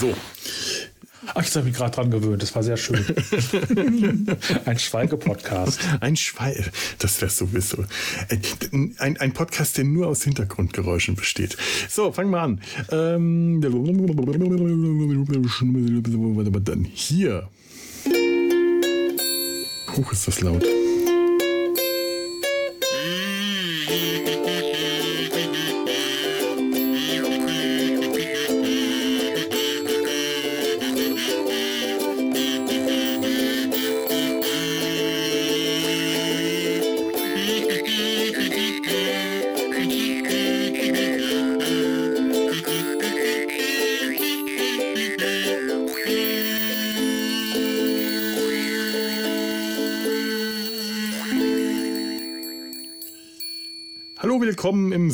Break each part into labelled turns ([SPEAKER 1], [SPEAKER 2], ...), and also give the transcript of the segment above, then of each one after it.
[SPEAKER 1] So.
[SPEAKER 2] Ach, ich habe mich gerade dran gewöhnt. Das war sehr schön. ein Schweige-Podcast.
[SPEAKER 1] Ein Schweige. Das wäre sowieso. Ein, ein Podcast, der nur aus Hintergrundgeräuschen besteht. So, fangen wir an. Ähm, dann hier. Hoch ist das laut.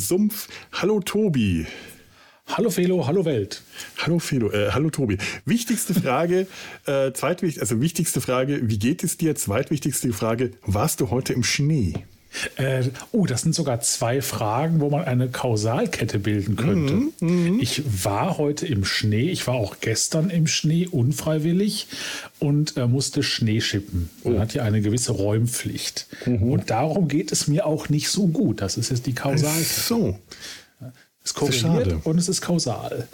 [SPEAKER 1] Sumpf. Hallo Tobi.
[SPEAKER 2] Hallo Felo, hallo Welt.
[SPEAKER 1] Hallo Felo, äh, hallo Tobi. Wichtigste Frage, äh, zweitwichtig, also wichtigste Frage, wie geht es dir? Zweitwichtigste Frage, warst du heute im Schnee?
[SPEAKER 2] Äh, oh, das sind sogar zwei Fragen, wo man eine Kausalkette bilden könnte. Mhm, mhm, ich war heute im Schnee, ich war auch gestern im Schnee unfreiwillig und äh, musste Schnee schippen. Man oh. hat ja eine gewisse Räumpflicht. Mhm. Und darum geht es mir auch nicht so gut. Das ist jetzt die Kausalkette.
[SPEAKER 1] So.
[SPEAKER 2] Es korreliert und es ist kausal.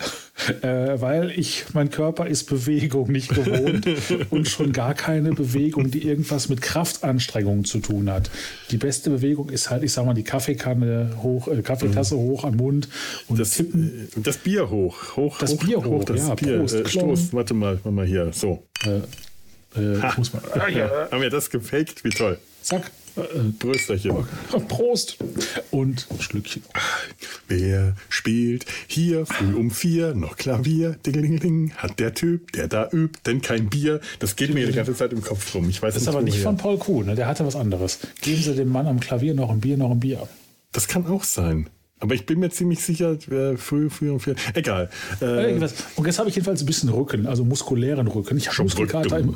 [SPEAKER 2] Äh, weil ich, mein Körper ist Bewegung nicht gewohnt und schon gar keine Bewegung, die irgendwas mit Kraftanstrengungen zu tun hat. Die beste Bewegung ist halt, ich sag mal, die Kaffeekanne hoch, äh, Kaffeetasse mhm. hoch am Mund und
[SPEAKER 1] das,
[SPEAKER 2] tippen.
[SPEAKER 1] Äh, das Bier hoch. hoch
[SPEAKER 2] das
[SPEAKER 1] hoch,
[SPEAKER 2] Bier hoch, hoch
[SPEAKER 1] das ja, Bier. Prost, äh, Stoß, warte mal, warte mal hier, so. Äh,
[SPEAKER 2] äh, muss man,
[SPEAKER 1] ah, ja. Haben wir das gefaked? Wie toll.
[SPEAKER 2] Zack.
[SPEAKER 1] Brösterchen.
[SPEAKER 2] Prost. Und Schlückchen.
[SPEAKER 1] Wer spielt hier früh um vier noch Klavier? Dingelingeling. Hat der Typ, der da übt, denn kein Bier. Das geht mir die ganze Zeit im Kopf rum. Ich weiß
[SPEAKER 2] das
[SPEAKER 1] ist
[SPEAKER 2] aber nicht von Paul Kuhn. Ne? Der hatte was anderes. Geben Sie dem Mann am Klavier noch ein Bier, noch ein Bier.
[SPEAKER 1] Das kann auch sein. Aber ich bin mir ziemlich sicher, äh, früh, früh und vier. Egal.
[SPEAKER 2] Äh, und jetzt habe ich jedenfalls ein bisschen Rücken, also muskulären Rücken. Ich habe Muskelkater im,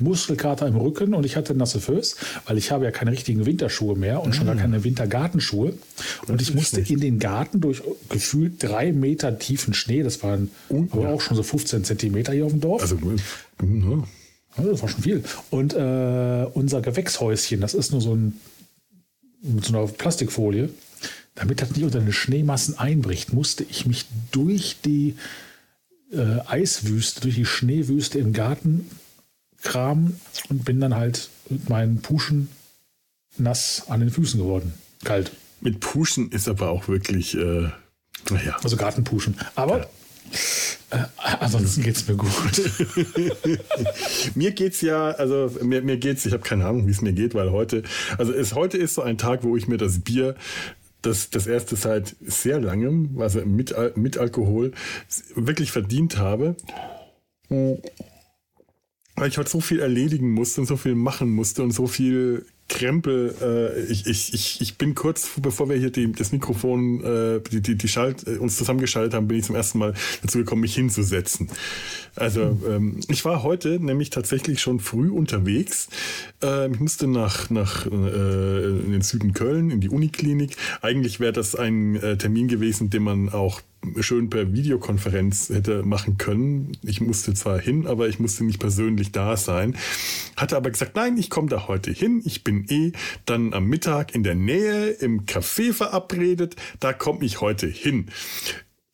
[SPEAKER 2] Muskelkater im Rücken und ich hatte nasse Föß, weil ich habe ja keine richtigen Winterschuhe mehr und schon gar ah. keine Wintergartenschuhe. Und ich musste in den Garten durch gefühlt drei Meter tiefen Schnee, das waren aber auch schon so 15 Zentimeter hier auf dem Dorf.
[SPEAKER 1] Also,
[SPEAKER 2] ja. das war schon viel. Und äh, unser Gewächshäuschen, das ist nur so ein mit so einer Plastikfolie. Damit das nicht unter den Schneemassen einbricht, musste ich mich durch die äh, Eiswüste, durch die Schneewüste im Garten Kram und bin dann halt mit meinen Puschen nass an den Füßen geworden. Kalt.
[SPEAKER 1] Mit Puschen ist aber auch wirklich, äh, naja.
[SPEAKER 2] Also Gartenpuschen. Aber ja. äh, ansonsten geht es mir gut.
[SPEAKER 1] mir geht's ja, also mir, mir geht's, ich habe keine Ahnung, wie es mir geht, weil heute, also es, heute ist so ein Tag, wo ich mir das Bier das, das erste seit sehr langem, also mit, mit Alkohol, wirklich verdient habe weil ich heute so viel erledigen musste und so viel machen musste und so viel Krempel. Äh, ich, ich, ich, ich bin kurz, bevor wir hier die, das Mikrofon, äh, die, die, die Schalt, äh, uns zusammengeschaltet haben, bin ich zum ersten Mal dazu gekommen, mich hinzusetzen. Also ähm, ich war heute nämlich tatsächlich schon früh unterwegs. Äh, ich musste nach, nach äh, in den Süden Köln, in die Uniklinik. Eigentlich wäre das ein äh, Termin gewesen, den man auch schön per Videokonferenz hätte machen können. Ich musste zwar hin, aber ich musste nicht persönlich da sein. Hatte aber gesagt, nein, ich komme da heute hin. Ich bin eh dann am Mittag in der Nähe im Café verabredet. Da komme ich heute hin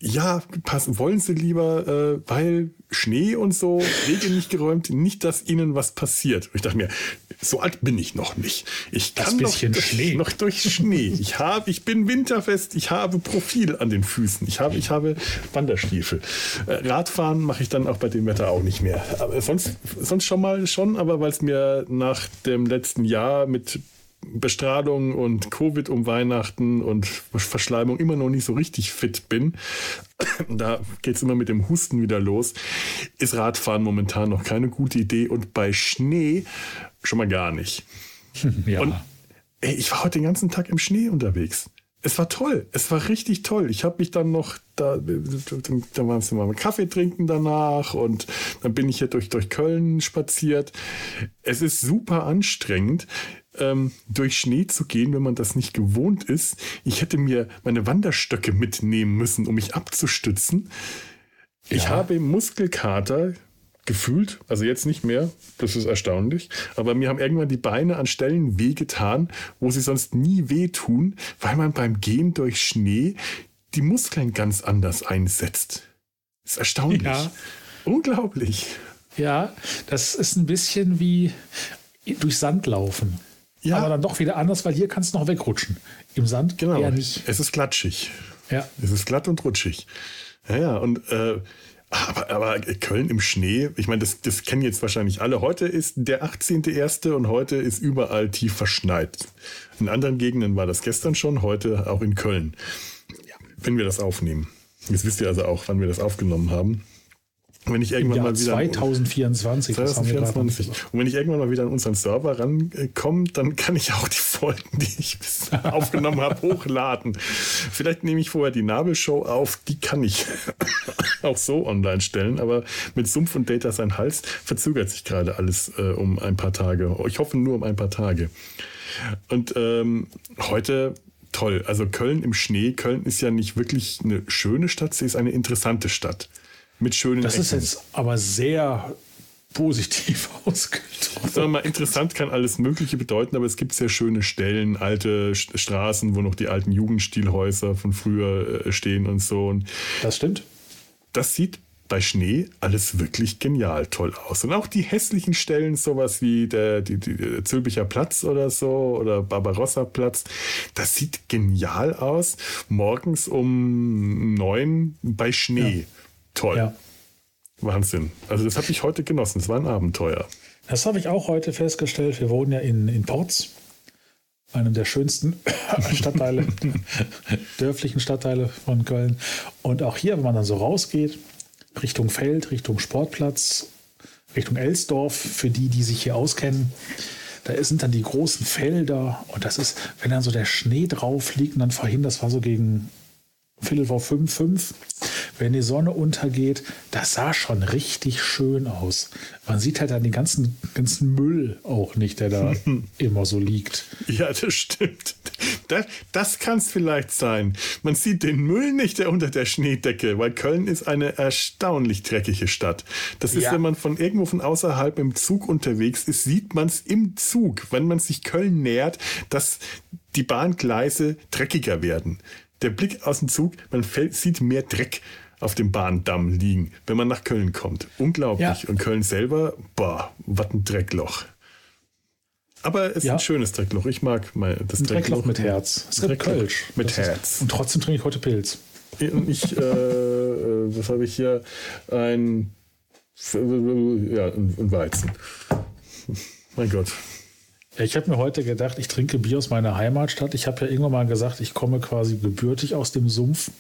[SPEAKER 1] ja, passen, wollen Sie lieber, äh, weil Schnee und so, Wege nicht geräumt, nicht, dass Ihnen was passiert. Und ich dachte mir, so alt bin ich noch nicht. Ich kann noch durch, Schnee. noch durch Schnee. Ich habe, ich bin winterfest, ich habe Profil an den Füßen, ich habe, ich habe Wanderstiefel. Äh, Radfahren mache ich dann auch bei dem Wetter auch nicht mehr. Aber sonst, sonst schon mal schon, aber weil es mir nach dem letzten Jahr mit Bestrahlung und Covid um Weihnachten und Verschleimung immer noch nicht so richtig fit bin, da geht es immer mit dem Husten wieder los, ist Radfahren momentan noch keine gute Idee und bei Schnee schon mal gar nicht.
[SPEAKER 2] Ja.
[SPEAKER 1] Und ey, ich war heute den ganzen Tag im Schnee unterwegs. Es war toll, es war richtig toll. Ich habe mich dann noch, da, da waren wir mal Kaffee trinken danach und dann bin ich hier durch, durch Köln spaziert. Es ist super anstrengend ähm, durch Schnee zu gehen, wenn man das nicht gewohnt ist. Ich hätte mir meine Wanderstöcke mitnehmen müssen, um mich abzustützen. Ich
[SPEAKER 2] Ja.
[SPEAKER 1] habe Muskelkater gefühlt, also jetzt nicht mehr, das ist erstaunlich, aber mir haben irgendwann die Beine an Stellen wehgetan, wo sie sonst nie wehtun, weil man beim Gehen durch Schnee die Muskeln ganz anders einsetzt. Das ist erstaunlich.
[SPEAKER 2] Ja.
[SPEAKER 1] Unglaublich.
[SPEAKER 2] Ja, das ist ein bisschen wie durch Sand laufen.
[SPEAKER 1] Ja.
[SPEAKER 2] Aber dann doch wieder anders, weil hier kannst du noch wegrutschen. Im Sand
[SPEAKER 1] Genau.
[SPEAKER 2] eher nicht.
[SPEAKER 1] Es ist klatschig.
[SPEAKER 2] Ja.
[SPEAKER 1] Es ist glatt und rutschig. Ja, ja, und äh, aber, aber Köln im Schnee, ich meine, das, das kennen jetzt wahrscheinlich alle. Heute ist der 18.01. und heute ist überall tief verschneit. In anderen Gegenden war das gestern schon, heute auch in Köln. Wenn wir das aufnehmen. Jetzt wisst ihr also auch, wann wir das aufgenommen haben. Wenn ich irgendwann mal wieder
[SPEAKER 2] 2024. das haben wir gerade noch nicht
[SPEAKER 1] 2024.
[SPEAKER 2] gesagt.
[SPEAKER 1] Und wenn ich irgendwann mal wieder an unseren Server rankomme, dann kann ich auch die Folgen, die ich bis aufgenommen habe, hochladen. Vielleicht nehme ich vorher die Nabelshow auf, die kann ich auch so online stellen, aber mit Sumpf und Data sein Hals verzögert sich gerade alles äh, um ein paar Tage. Ich hoffe nur um ein paar Tage. Und ähm, heute toll. Also Köln im Schnee. Köln ist ja nicht wirklich eine schöne Stadt, sie ist eine interessante Stadt. Mit schönen
[SPEAKER 2] Das ist
[SPEAKER 1] Ecken.
[SPEAKER 2] jetzt aber sehr positiv ausgedrückt.
[SPEAKER 1] Wir mal, interessant kann alles Mögliche bedeuten, aber es gibt sehr schöne Stellen, alte St- Straßen, wo noch die alten Jugendstilhäuser von früher äh, stehen und so. Und
[SPEAKER 2] Das stimmt.
[SPEAKER 1] das sieht bei Schnee alles wirklich genial toll aus. Und auch die hässlichen Stellen, sowas wie der, die, die, der Zülpicher Platz oder so oder Barbarossa Platz, das sieht genial aus. Morgens um neun bei Schnee. Toll.
[SPEAKER 2] Ja.
[SPEAKER 1] Wahnsinn. Also das habe ich heute genossen. Es war ein Abenteuer.
[SPEAKER 2] Das habe ich auch heute festgestellt. Wir wohnen ja in, in Porz, einem der schönsten Stadtteile, dörflichen Stadtteile von Köln. Und auch hier, wenn man dann so rausgeht, Richtung Feld, Richtung Sportplatz, Richtung Elsdorf, für die, die sich hier auskennen, da sind dann die großen Felder und das ist, wenn dann so der Schnee drauf liegt und dann vorhin, das war so gegen Viertel vor fünf, fünf, wenn die Sonne untergeht, das sah schon richtig schön aus. Man sieht halt dann den ganzen, ganzen Müll auch nicht, der da immer so liegt.
[SPEAKER 1] Ja, das stimmt. Das, das kann es vielleicht sein. Man sieht den Müll nicht, der unter der Schneedecke, weil Köln ist eine erstaunlich dreckige Stadt. Das ist,
[SPEAKER 2] Ja.
[SPEAKER 1] wenn man von irgendwo von außerhalb im Zug unterwegs ist, sieht man es im Zug, wenn man sich Köln nähert, dass die Bahngleise dreckiger werden. Der Blick aus dem Zug, man fällt, sieht mehr Dreck auf dem Bahndamm liegen, wenn man nach Köln kommt. Unglaublich.
[SPEAKER 2] Ja.
[SPEAKER 1] Und Köln selber, boah, was ein Dreckloch. Aber es ist
[SPEAKER 2] Ja.
[SPEAKER 1] ein schönes Dreckloch. Ich mag mal das
[SPEAKER 2] Ein Dreckloch mit Herz. Es gibt
[SPEAKER 1] Dreckloch
[SPEAKER 2] Kölsch.
[SPEAKER 1] mit
[SPEAKER 2] Das ist-
[SPEAKER 1] Herz.
[SPEAKER 2] Und trotzdem trinke ich heute Pilz.
[SPEAKER 1] Und ich, äh, äh, was habe ich hier? Ein, ja, ein, Weizen. Mein Gott.
[SPEAKER 2] Ja, Ich habe mir heute gedacht, ich trinke Bier aus meiner Heimatstadt. Ich habe ja irgendwann mal gesagt, ich komme quasi gebürtig aus dem Sumpf,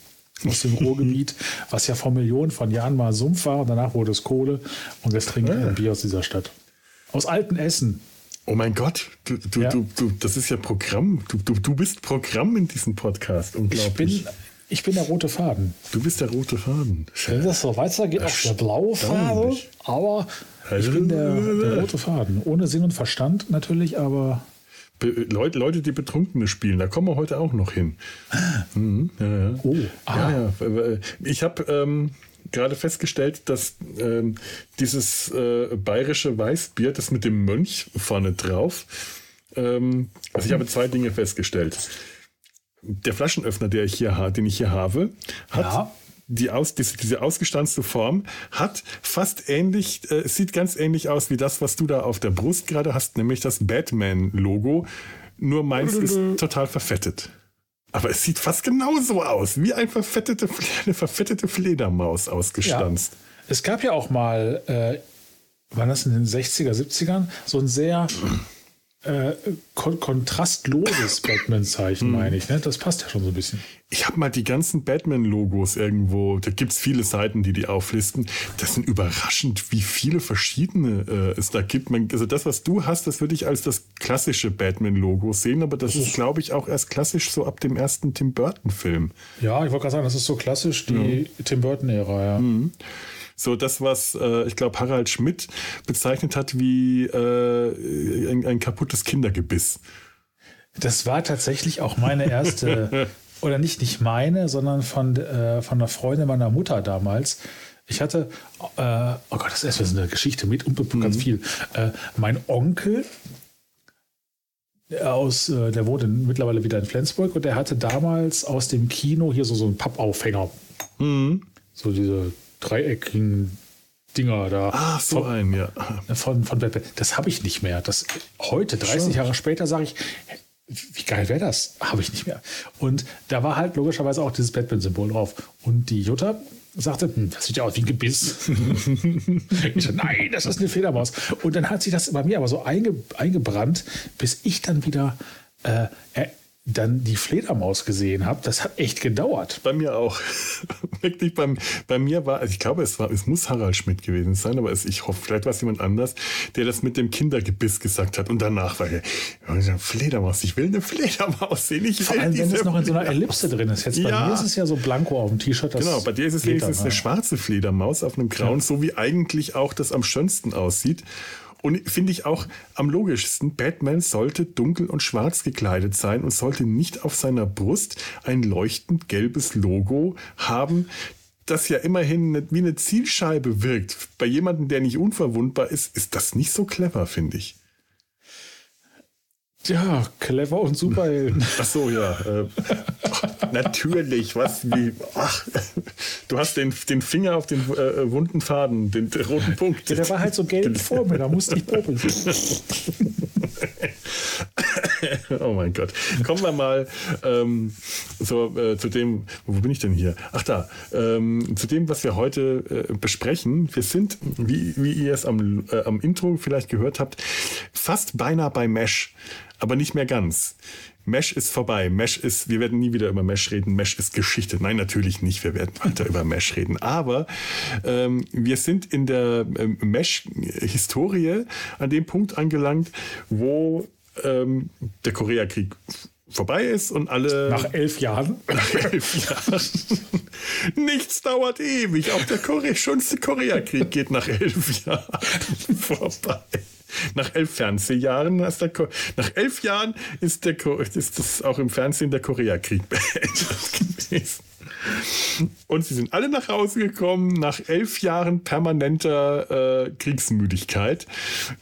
[SPEAKER 2] aus dem Ruhrgebiet, was ja vor Millionen von Jahren mal Sumpf war. Und danach wurde es Kohle. Und jetzt trinke ich
[SPEAKER 1] Ah.
[SPEAKER 2] ein Bier aus dieser Stadt. Aus alten Essen.
[SPEAKER 1] Oh mein Gott, du, du,
[SPEAKER 2] Ja.
[SPEAKER 1] du, du, das ist ja Programm. Du, du, du bist Programm in diesem Podcast.
[SPEAKER 2] Ich
[SPEAKER 1] Unglaublich.
[SPEAKER 2] bin, ich bin der rote Faden.
[SPEAKER 1] du bist der rote Faden.
[SPEAKER 2] Wenn das so weitergeht, auch der blaue Faden. Aber ich bin der, der rote Faden. Ohne Sinn und Verstand natürlich, aber
[SPEAKER 1] Be Leute, Leute, die Betrunkene spielen, da kommen wir heute auch noch hin. Mhm, ja, ja.
[SPEAKER 2] Oh, ah.
[SPEAKER 1] ja. Ich habe ähm, gerade festgestellt, dass ähm, dieses äh, bayerische Weißbier, das mit dem Mönch vorne drauf, ähm, also ich habe zwei Dinge festgestellt. Der Flaschenöffner, der ich hier den ich hier habe, hat. Die aus, diese, diese ausgestanzte Form hat fast ähnlich, äh, sieht ganz ähnlich aus wie das, was du da auf der Brust gerade hast, nämlich das Batman-Logo. Nur meins ist total verfettet. Aber es sieht fast genauso aus, wie ein verfettete, eine verfettete Fledermaus ausgestanzt.
[SPEAKER 2] Es gab ja auch mal, äh, wann das in den 60er, 70ern, so ein sehr äh, kon kontrastloses Batman-Zeichen, meine ich. Ne? Das passt ja schon so ein bisschen.
[SPEAKER 1] Ich habe mal die ganzen Batman-Logos irgendwo, da gibt es viele Seiten, die die auflisten. Das sind überraschend, wie viele verschiedene äh, es da gibt. Man, also das, was du hast, das würde ich als das klassische Batman-Logo sehen, aber das ist, glaube ich, auch erst klassisch so ab dem ersten Tim Burton-Film.
[SPEAKER 2] Ja, ich wollte gerade sagen, das ist so klassisch die Tim Burton-Ära, ja.
[SPEAKER 1] So das, was äh, ich glaube Harald Schmidt bezeichnet hat wie äh, ein, ein kaputtes Kindergebiss.
[SPEAKER 2] Das war tatsächlich auch meine erste, oder nicht, nicht meine, sondern von, äh, von einer Freundin meiner Mutter damals. Ich hatte, äh, oh Gott, das ist eine Geschichte mit und mhm. ganz viel. Äh, mein Onkel aus, äh, der wohnt in, mittlerweile wieder in Flensburg und der hatte damals aus dem Kino hier so, so einen Pappaufhänger. Mhm. So diese dreieckigen Dinger da.
[SPEAKER 1] Ach, so von, ein, ja.
[SPEAKER 2] Von, von Batman. Das habe ich nicht mehr. Das, heute, 30 Schon. Jahre später, sage ich, wie geil wäre das? Habe ich nicht mehr. Und da war halt logischerweise auch dieses Batman-Symbol drauf. Und die Jutta sagte, hm, das sieht ja aus wie ein Gebiss. ich so, nein, das ist eine Fledermaus. Und dann hat sich das bei mir aber so einge, eingebrannt, bis ich dann wieder äh, dann die Fledermaus gesehen habe, das hat echt gedauert.
[SPEAKER 1] Bei mir auch. Wirklich, beim, bei mir war, also ich glaube, es war, es muss Harald Schmidt gewesen sein, aber es, ich hoffe, vielleicht war es jemand anders, der das mit dem Kindergebiss gesagt hat. Und danach war er, Fledermaus, ich will eine Fledermaus sehen. Ich
[SPEAKER 2] Vor allem, wenn es noch in so einer Ellipse drin ist. Jetzt bei ja. mir ist es ja so blanko auf dem T-Shirt.
[SPEAKER 1] Genau, bei dir ist es wenigstens eine schwarze Fledermaus auf einem grauen, ja. so wie eigentlich auch das am schönsten aussieht. Und finde ich auch am logischsten, Batman sollte dunkel und schwarz gekleidet sein und sollte nicht auf seiner Brust ein leuchtend gelbes Logo haben, das ja immerhin wie eine Zielscheibe wirkt. Bei jemandem, der nicht unverwundbar ist, ist das nicht so clever, finde ich.
[SPEAKER 2] Ja, clever und Superhelden.
[SPEAKER 1] Ach so, ja. Äh, natürlich, was wie. Ach, du hast den, den Finger auf den äh, wunden Faden, den, den roten Punkt.
[SPEAKER 2] Ja, der war halt so gelb vor mir, da musste ich popeln.
[SPEAKER 1] oh mein Gott. Kommen wir mal ähm, so, äh, zu dem, wo bin ich denn hier? Ach da, ähm, zu dem, was wir heute äh, besprechen. Wir sind, wie, wie ihr es am, äh, am Intro vielleicht gehört habt, fast beinahe bei Mesh aber nicht mehr ganz. Mesh ist vorbei. Mesh ist, wir werden nie wieder über Mesh reden. Mesh ist Geschichte. Nein, natürlich nicht. Wir werden weiter über Mesh reden. Aber ähm, wir sind in der ähm, Mesh-Historie an dem Punkt angelangt, wo ähm, der Koreakrieg vorbei ist und alle.
[SPEAKER 2] Nach elf Jahren?
[SPEAKER 1] Nach elf Jahren. Nichts dauert ewig. Auch der Korea, schönste Koreakrieg geht nach elf Jahren vorbei. Nach elf Fernsehjahren nach elf Jahren ist, der ist das auch im Fernsehen der Koreakrieg beendet gewesen. Und sie sind alle nach Hause gekommen nach elf Jahren permanenter äh, Kriegsmüdigkeit.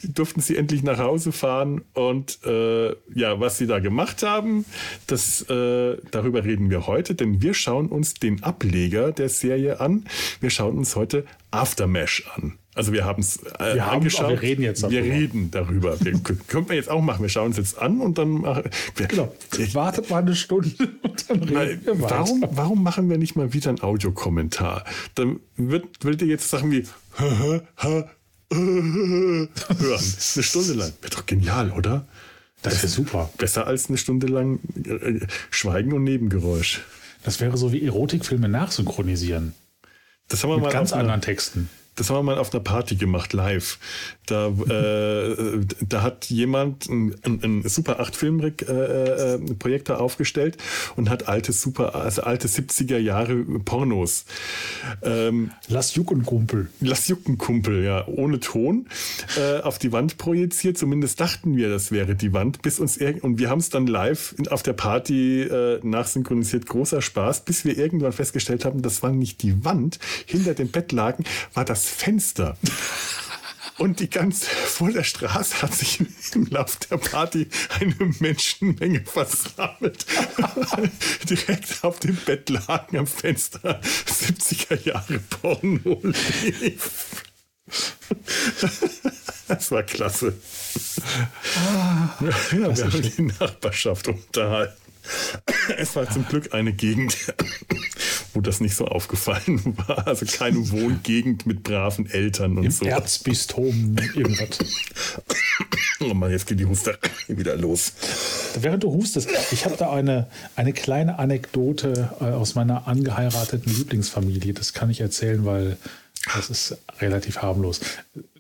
[SPEAKER 1] Durften sie endlich nach Hause fahren und äh, ja, was sie da gemacht haben, das äh, darüber reden wir heute, denn wir schauen uns den Ableger der Serie an. Wir schauen uns heute Aftermash an. Also wir haben es äh, wir angeschaut.
[SPEAKER 2] wir reden jetzt
[SPEAKER 1] darüber. Wir reden darüber. Wir, könnten wir jetzt auch machen. Wir schauen uns jetzt an und dann machen
[SPEAKER 2] wir. Genau. Wartet mal eine Stunde und dann
[SPEAKER 1] reden wir weiter. Warum, warum machen wir nicht mal wieder einen Audiokommentar? Dann wird, wird ihr jetzt Sachen wie hören. Eine Stunde lang. Wäre doch genial, oder?
[SPEAKER 2] Das wäre super.
[SPEAKER 1] Besser als eine Stunde lang äh, Schweigen und Nebengeräusch.
[SPEAKER 2] Das wäre so wie Erotikfilme nachsynchronisieren.
[SPEAKER 1] Das haben wir
[SPEAKER 2] Mit
[SPEAKER 1] mal
[SPEAKER 2] ganz anderen Texten
[SPEAKER 1] das haben wir mal auf einer Party gemacht, live. Da, äh, da hat jemand ein, ein Super 8 Filmprojektor äh, äh aufgestellt und hat alte Super, also alte 70er Jahre Pornos.
[SPEAKER 2] Ähm, Lass jucken Kumpel.
[SPEAKER 1] Lass jucken Kumpel, ja, ohne Ton äh, auf die Wand projiziert. Zumindest dachten wir, das wäre die Wand, bis uns und wir haben es dann live auf der Party äh, nachsynchronisiert. Großer Spaß, bis wir irgendwann festgestellt haben, das war nicht die Wand. Hinter dem Bettlaken war das Fenster. Und die ganze, vor der Straße hat sich im Lauf der Party eine Menschenmenge versammelt. Direkt auf dem Bett lagen am Fenster 70er Jahre Porno. Das war klasse. Ah, ja, wir haben die Nachbarschaft unterhalten. Es war zum Glück eine Gegend, wo das nicht so aufgefallen war. Also keine Wohngegend mit braven Eltern und
[SPEAKER 2] Im
[SPEAKER 1] so.
[SPEAKER 2] Erzbistum irgendwas.
[SPEAKER 1] Oh Mann, jetzt geht die Huster wieder los.
[SPEAKER 2] Während du hustest, ich habe da eine, eine kleine Anekdote äh, aus meiner angeheirateten Lieblingsfamilie. Das kann ich erzählen, weil das ist relativ harmlos.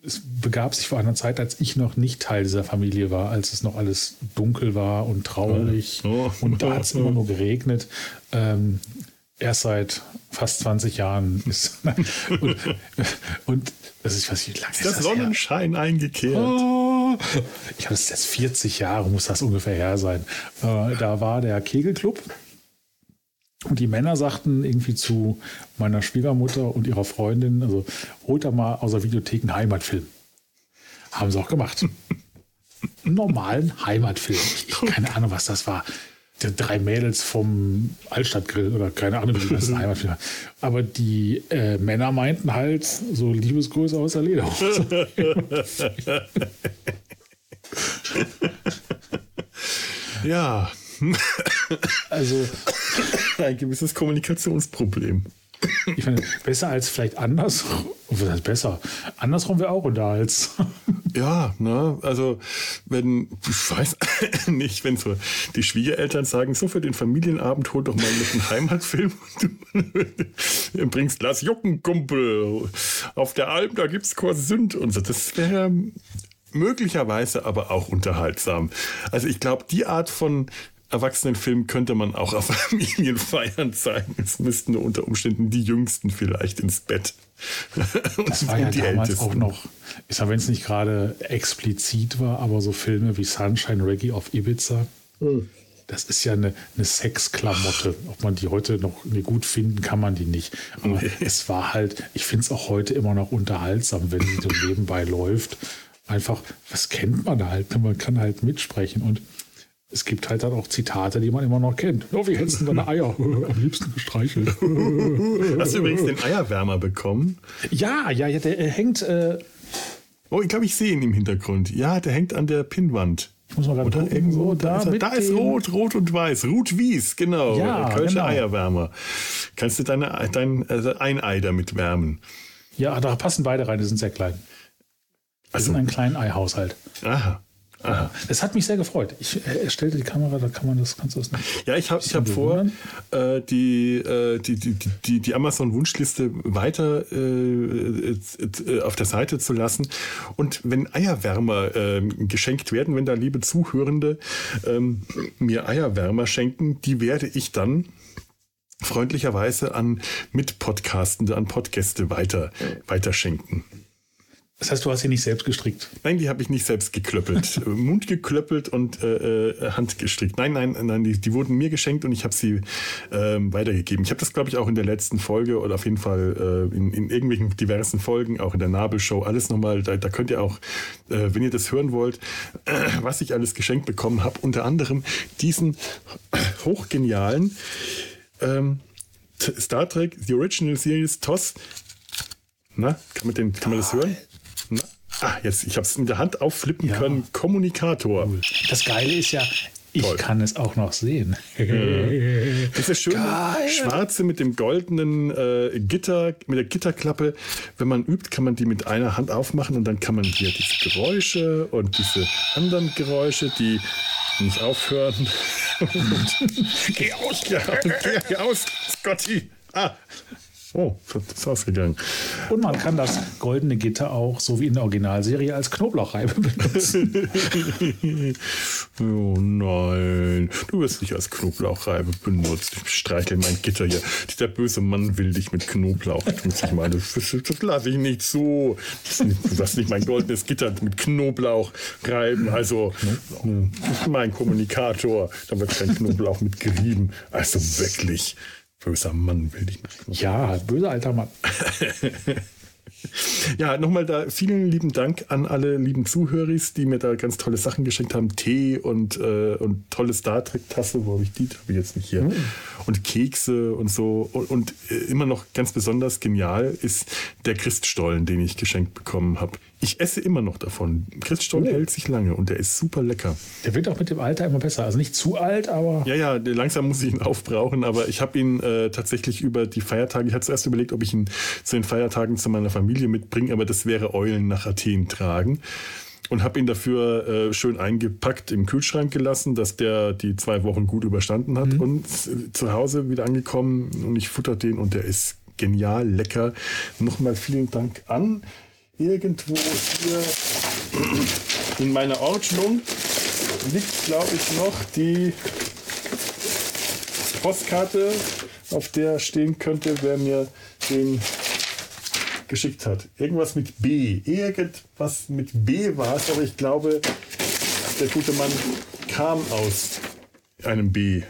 [SPEAKER 2] Es begab sich vor einer Zeit, als ich noch nicht Teil dieser Familie war, als es noch alles dunkel war und traurig oh. und da hat es immer nur geregnet. Ähm, erst seit fast 20 Jahren ist. und, und das ist, was ich lange
[SPEAKER 1] ist. Der Sonnenschein her? eingekehrt.
[SPEAKER 2] Oh, ich habe es jetzt 40 Jahre, muss das ungefähr her sein. Äh, da war der Kegelclub Und die Männer sagten irgendwie zu meiner Schwiegermutter und ihrer Freundin, also holt da mal aus der Videothek einen Heimatfilm. Haben sie auch gemacht. Einen normalen Heimatfilm. Ich, ich, keine Ahnung, was das war. Die drei Mädels vom Altstadtgrill oder keine Ahnung, wie das war. Aber die äh, Männer meinten halt so Liebesgrüße aus der Lederhose.
[SPEAKER 1] ja.
[SPEAKER 2] Also
[SPEAKER 1] ein gewisses Kommunikationsproblem.
[SPEAKER 2] Ich finde, besser als vielleicht andersrum. Was heißt besser? Andersrum wäre auch unterhaltsam.
[SPEAKER 1] Ja, ne, also wenn, ich weiß nicht, wenn so die Schwiegereltern sagen, so für den Familienabend hol doch mal mit einem Heimatfilm und du bringst Lass Jucken, Kumpel. Auf der Alm, da gibt's Korsünd und so. Das wäre möglicherweise aber auch unterhaltsam. Also ich glaube, die Art von Erwachsenenfilm könnte man auch auf Familienfeiern zeigen. Es müssten nur unter Umständen die Jüngsten vielleicht ins Bett.
[SPEAKER 2] das war ja die damals Ältesten. auch noch, ich sage, wenn es nicht gerade explizit war, aber so Filme wie Sunshine Reggae auf Ibiza. Mhm. Das ist ja eine, eine Sexklamotte. Ob man die heute noch nee, gut finden, kann man die nicht. Aber nee. es war halt, ich finde es auch heute immer noch unterhaltsam, wenn die so nebenbei läuft. Einfach, was kennt man halt? Man kann halt mitsprechen. Und es gibt halt dann auch Zitate, die man immer noch kennt. Oh, wie hättest du deine Eier am liebsten gestreichelt?
[SPEAKER 1] Hast du übrigens den Eierwärmer bekommen?
[SPEAKER 2] Ja, ja, ja der hängt. Äh
[SPEAKER 1] oh, ich glaube, ich sehe ihn im Hintergrund. Ja, der hängt an der Pinnwand.
[SPEAKER 2] Ich muss mal gerade. Irgendwo,
[SPEAKER 1] da, ist, da ist rot, rot und weiß. Rot Wies, genau.
[SPEAKER 2] Ja,
[SPEAKER 1] Kölsche
[SPEAKER 2] genau.
[SPEAKER 1] Eierwärmer. Kannst du deine, dein also ein Ei damit wärmen?
[SPEAKER 2] Ja, da passen beide rein, die sind sehr klein. Das also, sind ein kleiner Eihaushalt.
[SPEAKER 1] Aha.
[SPEAKER 2] Aha. Es hat mich sehr gefreut. Ich äh, stellte die Kamera, da kann man das, kannst du das nicht.
[SPEAKER 1] Ja, ich habe hab vor, äh, die, äh, die, die, die, die Amazon-Wunschliste weiter äh, äh, auf der Seite zu lassen. Und wenn Eierwärmer ähm, geschenkt werden, wenn da liebe Zuhörende ähm, mir Eierwärmer schenken, die werde ich dann freundlicherweise an Mitpodcastende, an Podgäste weiter, weiterschenken.
[SPEAKER 2] Das heißt, du hast sie nicht selbst gestrickt?
[SPEAKER 1] Nein, die habe ich nicht selbst geklöppelt. Mund geklöppelt und äh, äh, Hand gestrickt. Nein, nein, nein, die, die wurden mir geschenkt und ich habe sie ähm, weitergegeben. Ich habe das, glaube ich, auch in der letzten Folge oder auf jeden Fall äh, in, in, irgendwelchen diversen Folgen, auch in der Nabelshow, alles nochmal, da, da könnt ihr auch, äh, wenn ihr das hören wollt, äh, was ich alles geschenkt bekommen habe. Unter anderem diesen hochgenialen ähm, Star Trek The Original Series TOS. Na, kann man, den, kann man das hören? Ah, jetzt, ich habe es in der Hand aufflippen ja. können. Kommunikator.
[SPEAKER 2] Das Geile ist ja, ich Toll. kann es auch noch sehen.
[SPEAKER 1] Diese schöne Geil. schwarze mit dem goldenen äh, Gitter, mit der Gitterklappe. Wenn man übt, kann man die mit einer Hand aufmachen und dann kann man hier diese Geräusche und diese anderen Geräusche, die nicht aufhören.
[SPEAKER 2] geh aus, geh,
[SPEAKER 1] geh aus, Scotty. Ah, Oh, das ist ausgegangen.
[SPEAKER 2] Und man kann das goldene Gitter auch, so wie in der Originalserie, als Knoblauchreibe benutzen.
[SPEAKER 1] oh nein, du wirst nicht als Knoblauchreibe benutzt. Ich streichle mein Gitter hier. Dieser böse Mann will dich mit Knoblauch. Das, das, das lasse ich nicht so. Du wirst nicht mein goldenes Gitter mit Knoblauch reiben. Also, mein Kommunikator. Da wird kein Knoblauch mit gerieben. Also wirklich. Böser Mann will ich
[SPEAKER 2] nicht. Ja, böser alter Mann.
[SPEAKER 1] Ja, nochmal da vielen lieben Dank an alle lieben Zuhörer, die mir da ganz tolle Sachen geschenkt haben. Tee und, äh, und tolle Star Trek-Tasse, wo habe ich die? Habe ich jetzt nicht hier. Mhm. Und Kekse und so. Und, und äh, immer noch ganz besonders genial ist der Christstollen, den ich geschenkt bekommen habe. Ich esse immer noch davon. Christstollen oh. hält sich lange und der ist super lecker.
[SPEAKER 2] Der wird auch mit dem Alter immer besser. Also nicht zu alt, aber.
[SPEAKER 1] Ja, ja, langsam muss ich ihn aufbrauchen, aber ich habe ihn äh, tatsächlich über die Feiertage, ich hatte zuerst überlegt, ob ich ihn zu den Feiertagen zu meiner Familie mitbringe, aber das wäre Eulen nach Athen tragen und habe ihn dafür äh, schön eingepackt im Kühlschrank gelassen, dass der die zwei Wochen gut überstanden hat mhm. und äh, zu Hause wieder angekommen und ich futter den und der ist genial lecker. Nochmal vielen Dank an irgendwo hier in meiner Ordnung liegt, glaube ich, noch die Postkarte, auf der stehen könnte, wer mir den geschickt hat. Irgendwas mit B. Irgendwas mit B war es, aber ich glaube, der gute Mann kam aus einem B.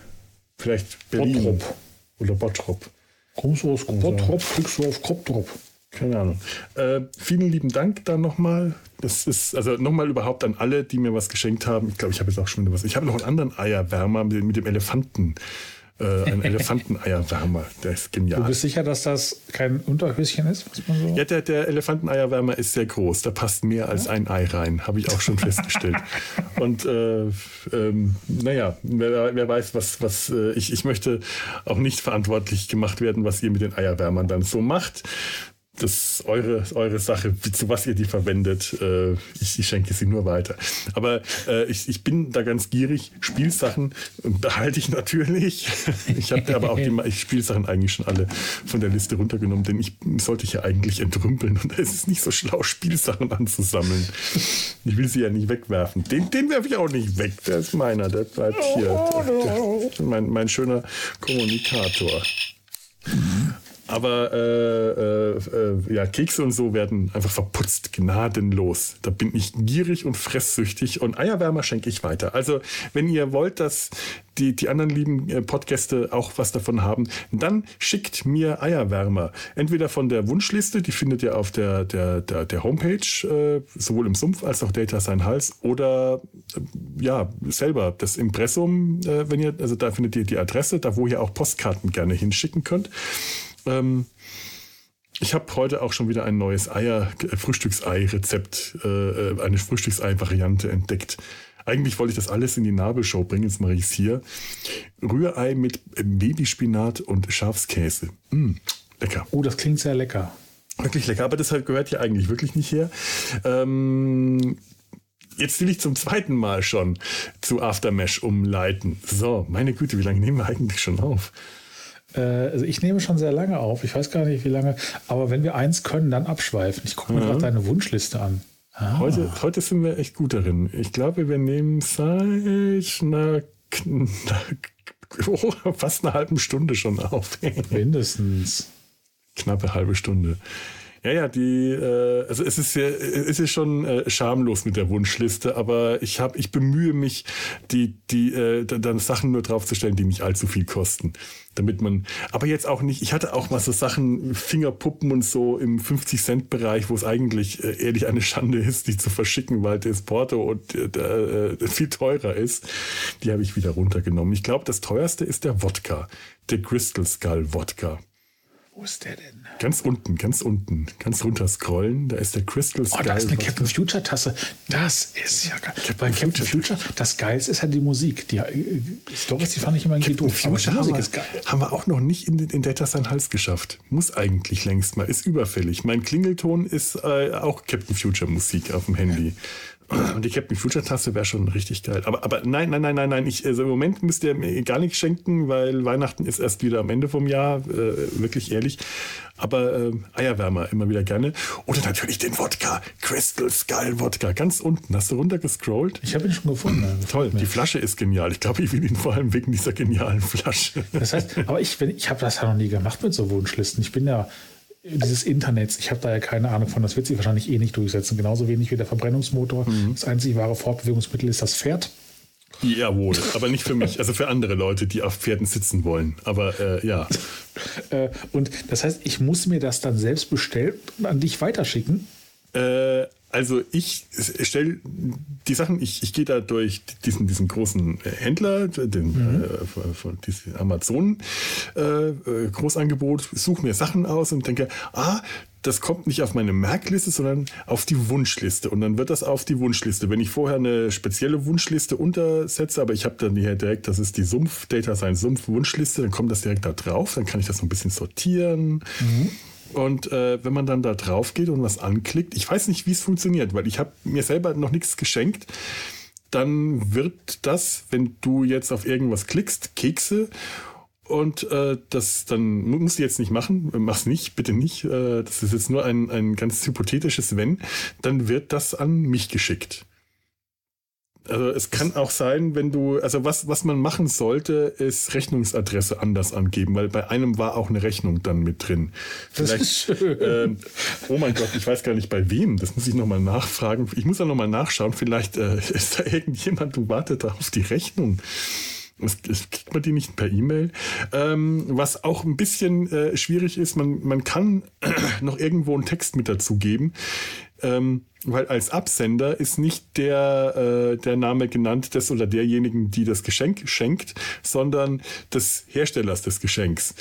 [SPEAKER 1] Vielleicht Berlin. Bottrop. Oder Bottrop.
[SPEAKER 2] Kommst du aus Bottrop, kriegst du auf Koptrop.
[SPEAKER 1] Keine Ahnung. Äh, vielen lieben Dank dann nochmal. Das ist, also nochmal überhaupt an alle, die mir was geschenkt haben. Ich glaube, ich habe jetzt auch schon wieder was. Ich habe noch einen anderen Eierwärmer mit, mit dem Elefanten. Äh, ein Elefanteneierwärmer. Der ist genial.
[SPEAKER 2] Du bist sicher, dass das kein Unterhöschen ist? Was man so
[SPEAKER 1] ja, der, der Elefanteneierwärmer ist sehr groß. Da passt mehr als ein Ei rein, habe ich auch schon festgestellt. Und äh, ähm, naja, wer, wer, weiß, was, was äh, ich, ich möchte auch nicht verantwortlich gemacht werden, was ihr mit den Eierwärmern dann so macht das ist eure, eure Sache, zu was ihr die verwendet. Äh, ich, ich, schenke sie nur weiter. Aber äh, ich, ich, bin da ganz gierig. Spielsachen behalte ich natürlich. Ich habe aber auch die Spielsachen eigentlich schon alle von der Liste runtergenommen, denn ich sollte ich ja eigentlich entrümpeln und es ist nicht so schlau, Spielsachen anzusammeln. Ich will sie ja nicht wegwerfen. Den, den werfe ich auch nicht weg. Der ist meiner, der bleibt hier. Der, der, mein, mein schöner Kommunikator. Mhm. Aber äh, äh, äh, ja, Kekse und so werden einfach verputzt, gnadenlos. Da bin ich gierig und fresssüchtig und Eierwärmer schenke ich weiter. Also, wenn ihr wollt, dass die, die anderen lieben äh, Podgäste auch was davon haben, dann schickt mir Eierwärmer. Entweder von der Wunschliste, die findet ihr auf der, der, der, der Homepage, äh, sowohl im Sumpf als auch Data Sein Hals, oder äh, ja, selber das Impressum, wenn ihr, also da findet ihr die Adresse, da wo ihr auch Postkarten gerne hinschicken könnt. Ähm, ich habe heute auch schon wieder ein neues Eier, äh, Frühstücksei-Rezept, äh, äh, eine Frühstücksei-Variante entdeckt. Eigentlich wollte ich das alles in die Nabelshow bringen, jetzt mache ich es hier. Rührei mit Babyspinat und Schafskäse. Mm, lecker.
[SPEAKER 2] Oh, das klingt sehr lecker.
[SPEAKER 1] Wirklich lecker, aber deshalb gehört hier eigentlich wirklich nicht her. Ähm, jetzt will ich zum zweiten Mal schon zu Aftermesh umleiten. So, meine Güte, wie lange nehmen wir eigentlich schon auf?
[SPEAKER 2] Äh, also ich nehme schon sehr lange auf. Ich weiß gar nicht, wie lange. Aber wenn wir eins können, dann abschweifen. Ich gucke mir ja. gerade deine Wunschliste an.
[SPEAKER 1] Ah. Heute, heute sind wir echt gut darin. Ich glaube, wir nehmen seit einer, oh, fast einer halben Stunde schon auf.
[SPEAKER 2] Mindestens.
[SPEAKER 1] Knappe halbe Stunde. Ja, ja, die, äh, also es ist ja, es ist schon äh, schamlos mit der Wunschliste, aber ich habe, ich bemühe mich, die, die, äh, dann Sachen nur draufzustellen, die nicht allzu viel kosten. Damit man, aber jetzt auch nicht, ich hatte auch mal so Sachen, Fingerpuppen und so im 50-Cent-Bereich, wo es eigentlich äh, ehrlich eine Schande ist, die zu verschicken, weil das Porto und äh, äh, viel teurer ist. Die habe ich wieder runtergenommen. Ich glaube, das teuerste ist der Wodka, der Crystal Skull Wodka.
[SPEAKER 2] Wo ist der denn?
[SPEAKER 1] Ganz unten, ganz unten, ganz runter scrollen. Da ist der Crystal
[SPEAKER 2] Skull. Oh, da ist eine Captain Future Tasse. Das ist ja geil. Captain Bei Captain Future, das Geilste ist ja die Musik. Die äh, Stories, die fand ich immer irgendwie doof.
[SPEAKER 1] Future die Musik ist geil. Haben wir auch noch nicht in, in Data sein Hals geschafft. Muss eigentlich längst mal. Ist überfällig. Mein Klingelton ist äh, auch Captain Future Musik auf dem Handy. Und die Captain Future Tasse wäre schon richtig geil. Aber, aber nein, nein, nein, nein, nein. Ich, also Im Moment müsst ihr mir gar nichts schenken, weil Weihnachten ist erst wieder am Ende vom Jahr. Äh, wirklich ehrlich. Aber äh, Eierwärmer immer wieder gerne. Oder natürlich den Wodka. Crystal Skull Wodka. Ganz unten. Hast du runtergescrollt?
[SPEAKER 2] Ich habe ihn schon gefunden.
[SPEAKER 1] Toll. Die Flasche ist genial. Ich glaube, ich will ihn vor allem wegen dieser genialen Flasche.
[SPEAKER 2] Das heißt, aber ich, ich habe das ja noch nie gemacht mit so Wunschlisten. Ich bin ja dieses Internets, ich habe da ja keine Ahnung von, das wird sich wahrscheinlich eh nicht durchsetzen. Genauso wenig wie der Verbrennungsmotor. Mhm. Das einzige wahre Fortbewegungsmittel ist das Pferd.
[SPEAKER 1] Jawohl, aber nicht für mich, also für andere Leute, die auf Pferden sitzen wollen. Aber äh, ja.
[SPEAKER 2] Äh, und das heißt, ich muss mir das dann selbst bestellen und an dich weiterschicken?
[SPEAKER 1] Äh, also ich stelle die Sachen, ich, ich gehe da durch diesen, diesen großen äh, Händler, den mhm. äh, von, von Amazon äh, äh, Großangebot, suche mir Sachen aus und denke, ah, das kommt nicht auf meine Merkliste, sondern auf die Wunschliste. Und dann wird das auf die Wunschliste. Wenn ich vorher eine spezielle Wunschliste untersetze, aber ich habe dann hier direkt, das ist die Sumpf, Data Science Sumpf Wunschliste, dann kommt das direkt da drauf, dann kann ich das so ein bisschen sortieren. Mhm. Und äh, wenn man dann da drauf geht und was anklickt, ich weiß nicht, wie es funktioniert, weil ich habe mir selber noch nichts geschenkt. Dann wird das, wenn du jetzt auf irgendwas klickst, Kekse und äh, das dann musst du jetzt nicht machen, mach's nicht, bitte nicht. Äh, das ist jetzt nur ein, ein ganz hypothetisches Wenn, dann wird das an mich geschickt. Also es kann auch sein, wenn du, also was, was man machen sollte, ist Rechnungsadresse anders angeben, weil bei einem war auch eine Rechnung dann mit drin. Vielleicht, das ist schön. Äh, oh mein Gott, ich weiß gar nicht bei wem. Das muss ich nochmal nachfragen. Ich muss da nochmal nachschauen. Vielleicht äh, ist da irgendjemand und wartet auf die Rechnung. Es, es kriegt man die nicht per E-Mail. Ähm, was auch ein bisschen äh, schwierig ist, man, man kann noch irgendwo einen Text mit dazugeben. Ähm, weil als Absender ist nicht der, äh, der Name genannt des oder derjenigen, die das Geschenk schenkt, sondern des Herstellers des Geschenks.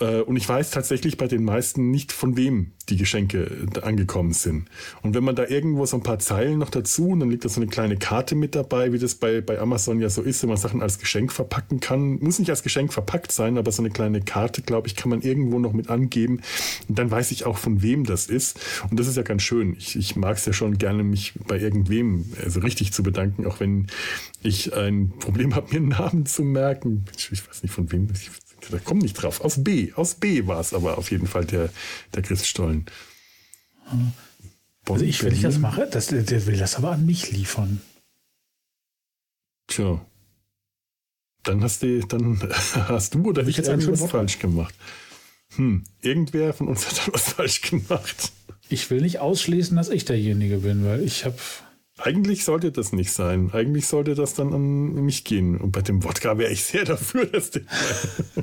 [SPEAKER 1] Äh, und ich weiß tatsächlich bei den meisten nicht, von wem die Geschenke angekommen sind. Und wenn man da irgendwo so ein paar Zeilen noch dazu, und dann liegt da so eine kleine Karte mit dabei, wie das bei, bei Amazon ja so ist, wenn man Sachen als Geschenk verpacken kann. Muss nicht als Geschenk verpackt sein, aber so eine kleine Karte, glaube ich, kann man irgendwo noch mit angeben. Und dann weiß ich auch, von wem das ist. Und das ist ja ganz schön. Ich, ich mag es ja schon gerne, mich bei irgendwem also richtig zu bedanken, auch wenn ich ein Problem habe, mir einen Namen zu merken. Ich, ich weiß nicht, von wem. Ich, da kommt nicht drauf. Aus B. Aus B war es aber auf jeden Fall der, der Christstollen.
[SPEAKER 2] Also ich, wenn ich das mache, das, der will das aber an mich liefern.
[SPEAKER 1] Tja. Dann hast du, dann hast du oder ich, ich irgendwas falsch gemacht. Hm, irgendwer von uns hat was falsch gemacht.
[SPEAKER 2] Ich will nicht ausschließen, dass ich derjenige bin, weil ich habe
[SPEAKER 1] eigentlich sollte das nicht sein. Eigentlich sollte das dann an mich gehen. Und bei dem Wodka wäre ich sehr dafür, dass der.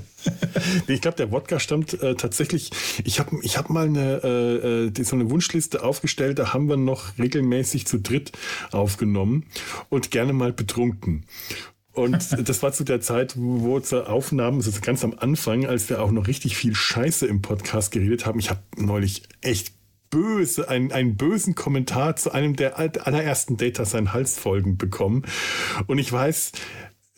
[SPEAKER 1] ich glaube, der Wodka stammt äh, tatsächlich. Ich habe ich hab mal eine, äh, äh so eine Wunschliste aufgestellt. Da haben wir noch regelmäßig zu dritt aufgenommen und gerne mal betrunken. Und das war zu der Zeit, wo zur Aufnahmen, also ganz am Anfang, als wir auch noch richtig viel Scheiße im Podcast geredet haben. Ich habe neulich echt böse, einen, einen bösen Kommentar zu einem der allerersten Data sein Halsfolgen bekommen. Und ich weiß,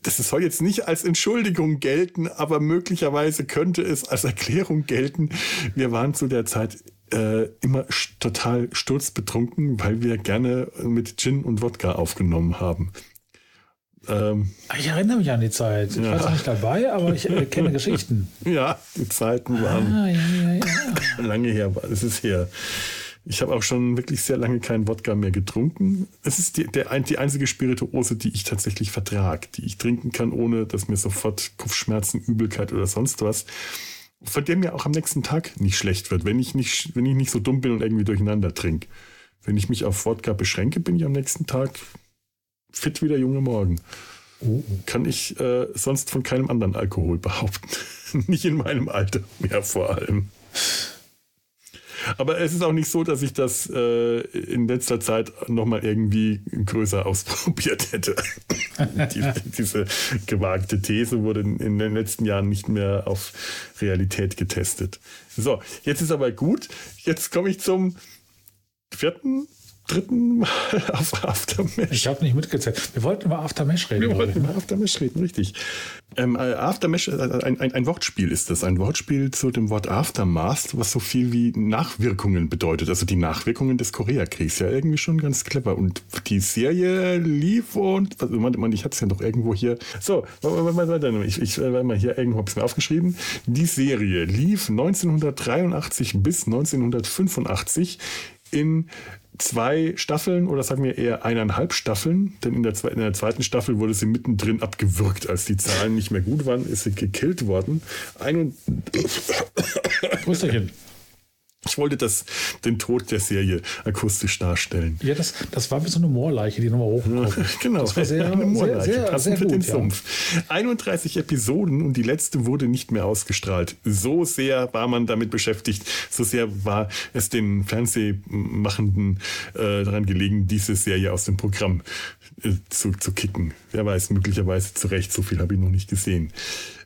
[SPEAKER 1] das soll jetzt nicht als Entschuldigung gelten, aber möglicherweise könnte es als Erklärung gelten. Wir waren zu der Zeit äh, immer total sturzbetrunken, weil wir gerne mit Gin und Wodka aufgenommen haben.
[SPEAKER 2] Ähm, ich erinnere mich an die Zeit. Ich ja. war zwar nicht dabei, aber ich äh, kenne Geschichten.
[SPEAKER 1] Ja, die Zeiten waren ah, ja, ja, lange her. Es ist her. Ich habe auch schon wirklich sehr lange keinen Wodka mehr getrunken. Es ist die, der, die einzige Spirituose, die ich tatsächlich vertrage, die ich trinken kann, ohne dass mir sofort Kopfschmerzen, Übelkeit oder sonst was, von dem mir auch am nächsten Tag nicht schlecht wird, wenn ich nicht, wenn ich nicht so dumm bin und irgendwie durcheinander trinke. Wenn ich mich auf Wodka beschränke, bin ich am nächsten Tag fit wie der junge Morgen. Oh. Kann ich äh, sonst von keinem anderen Alkohol behaupten. nicht in meinem Alter mehr vor allem. Aber es ist auch nicht so, dass ich das äh, in letzter Zeit nochmal irgendwie größer ausprobiert hätte. diese, diese, gewagte These wurde in den letzten Jahren nicht mehr auf Realität getestet. So, jetzt ist aber gut. Jetzt komme ich zum vierten dritten Mal auf Aftermesh.
[SPEAKER 2] Ich habe nicht mitgezählt. Wir wollten über Aftermesh reden.
[SPEAKER 1] Wir wollten über Aftermesh reden, richtig. Ähm, äh, Aftermesh, äh, ein, ein, ein, Wortspiel ist das. Ein Wortspiel zu dem Wort Aftermath, was so viel wie Nachwirkungen bedeutet. Also die Nachwirkungen des Koreakriegs. Ja, irgendwie schon ganz clever. Und die Serie lief und, also man, man, ich hatte es ja doch irgendwo hier. So, ich, ich äh, mal hier irgendwo ich mir aufgeschrieben. Die Serie lief 1983 bis 1985 in zwei Staffeln oder sagen wir eher eineinhalb Staffeln, denn in der, in der, zweiten Staffel wurde sie mittendrin abgewürgt. Als die Zahlen nicht mehr gut waren, ist sie gekillt worden. Ein und Grüßerchen. Ich wollte das, den Tod der Serie akustisch darstellen.
[SPEAKER 2] Ja, das, das war wie so eine Moorleiche, die nochmal hochkommt.
[SPEAKER 1] genau, das war sehr, eine Moorleiche, sehr, sehr, sehr für gut, den Sumpf. Ja. 31 Episoden und die letzte wurde nicht mehr ausgestrahlt. So sehr war man damit beschäftigt, so sehr war es den Fernsehmachenden äh, daran gelegen, diese Serie aus dem Programm äh, zu, zu kicken. Wer weiß, möglicherweise zu Recht, so viel habe ich noch nicht gesehen.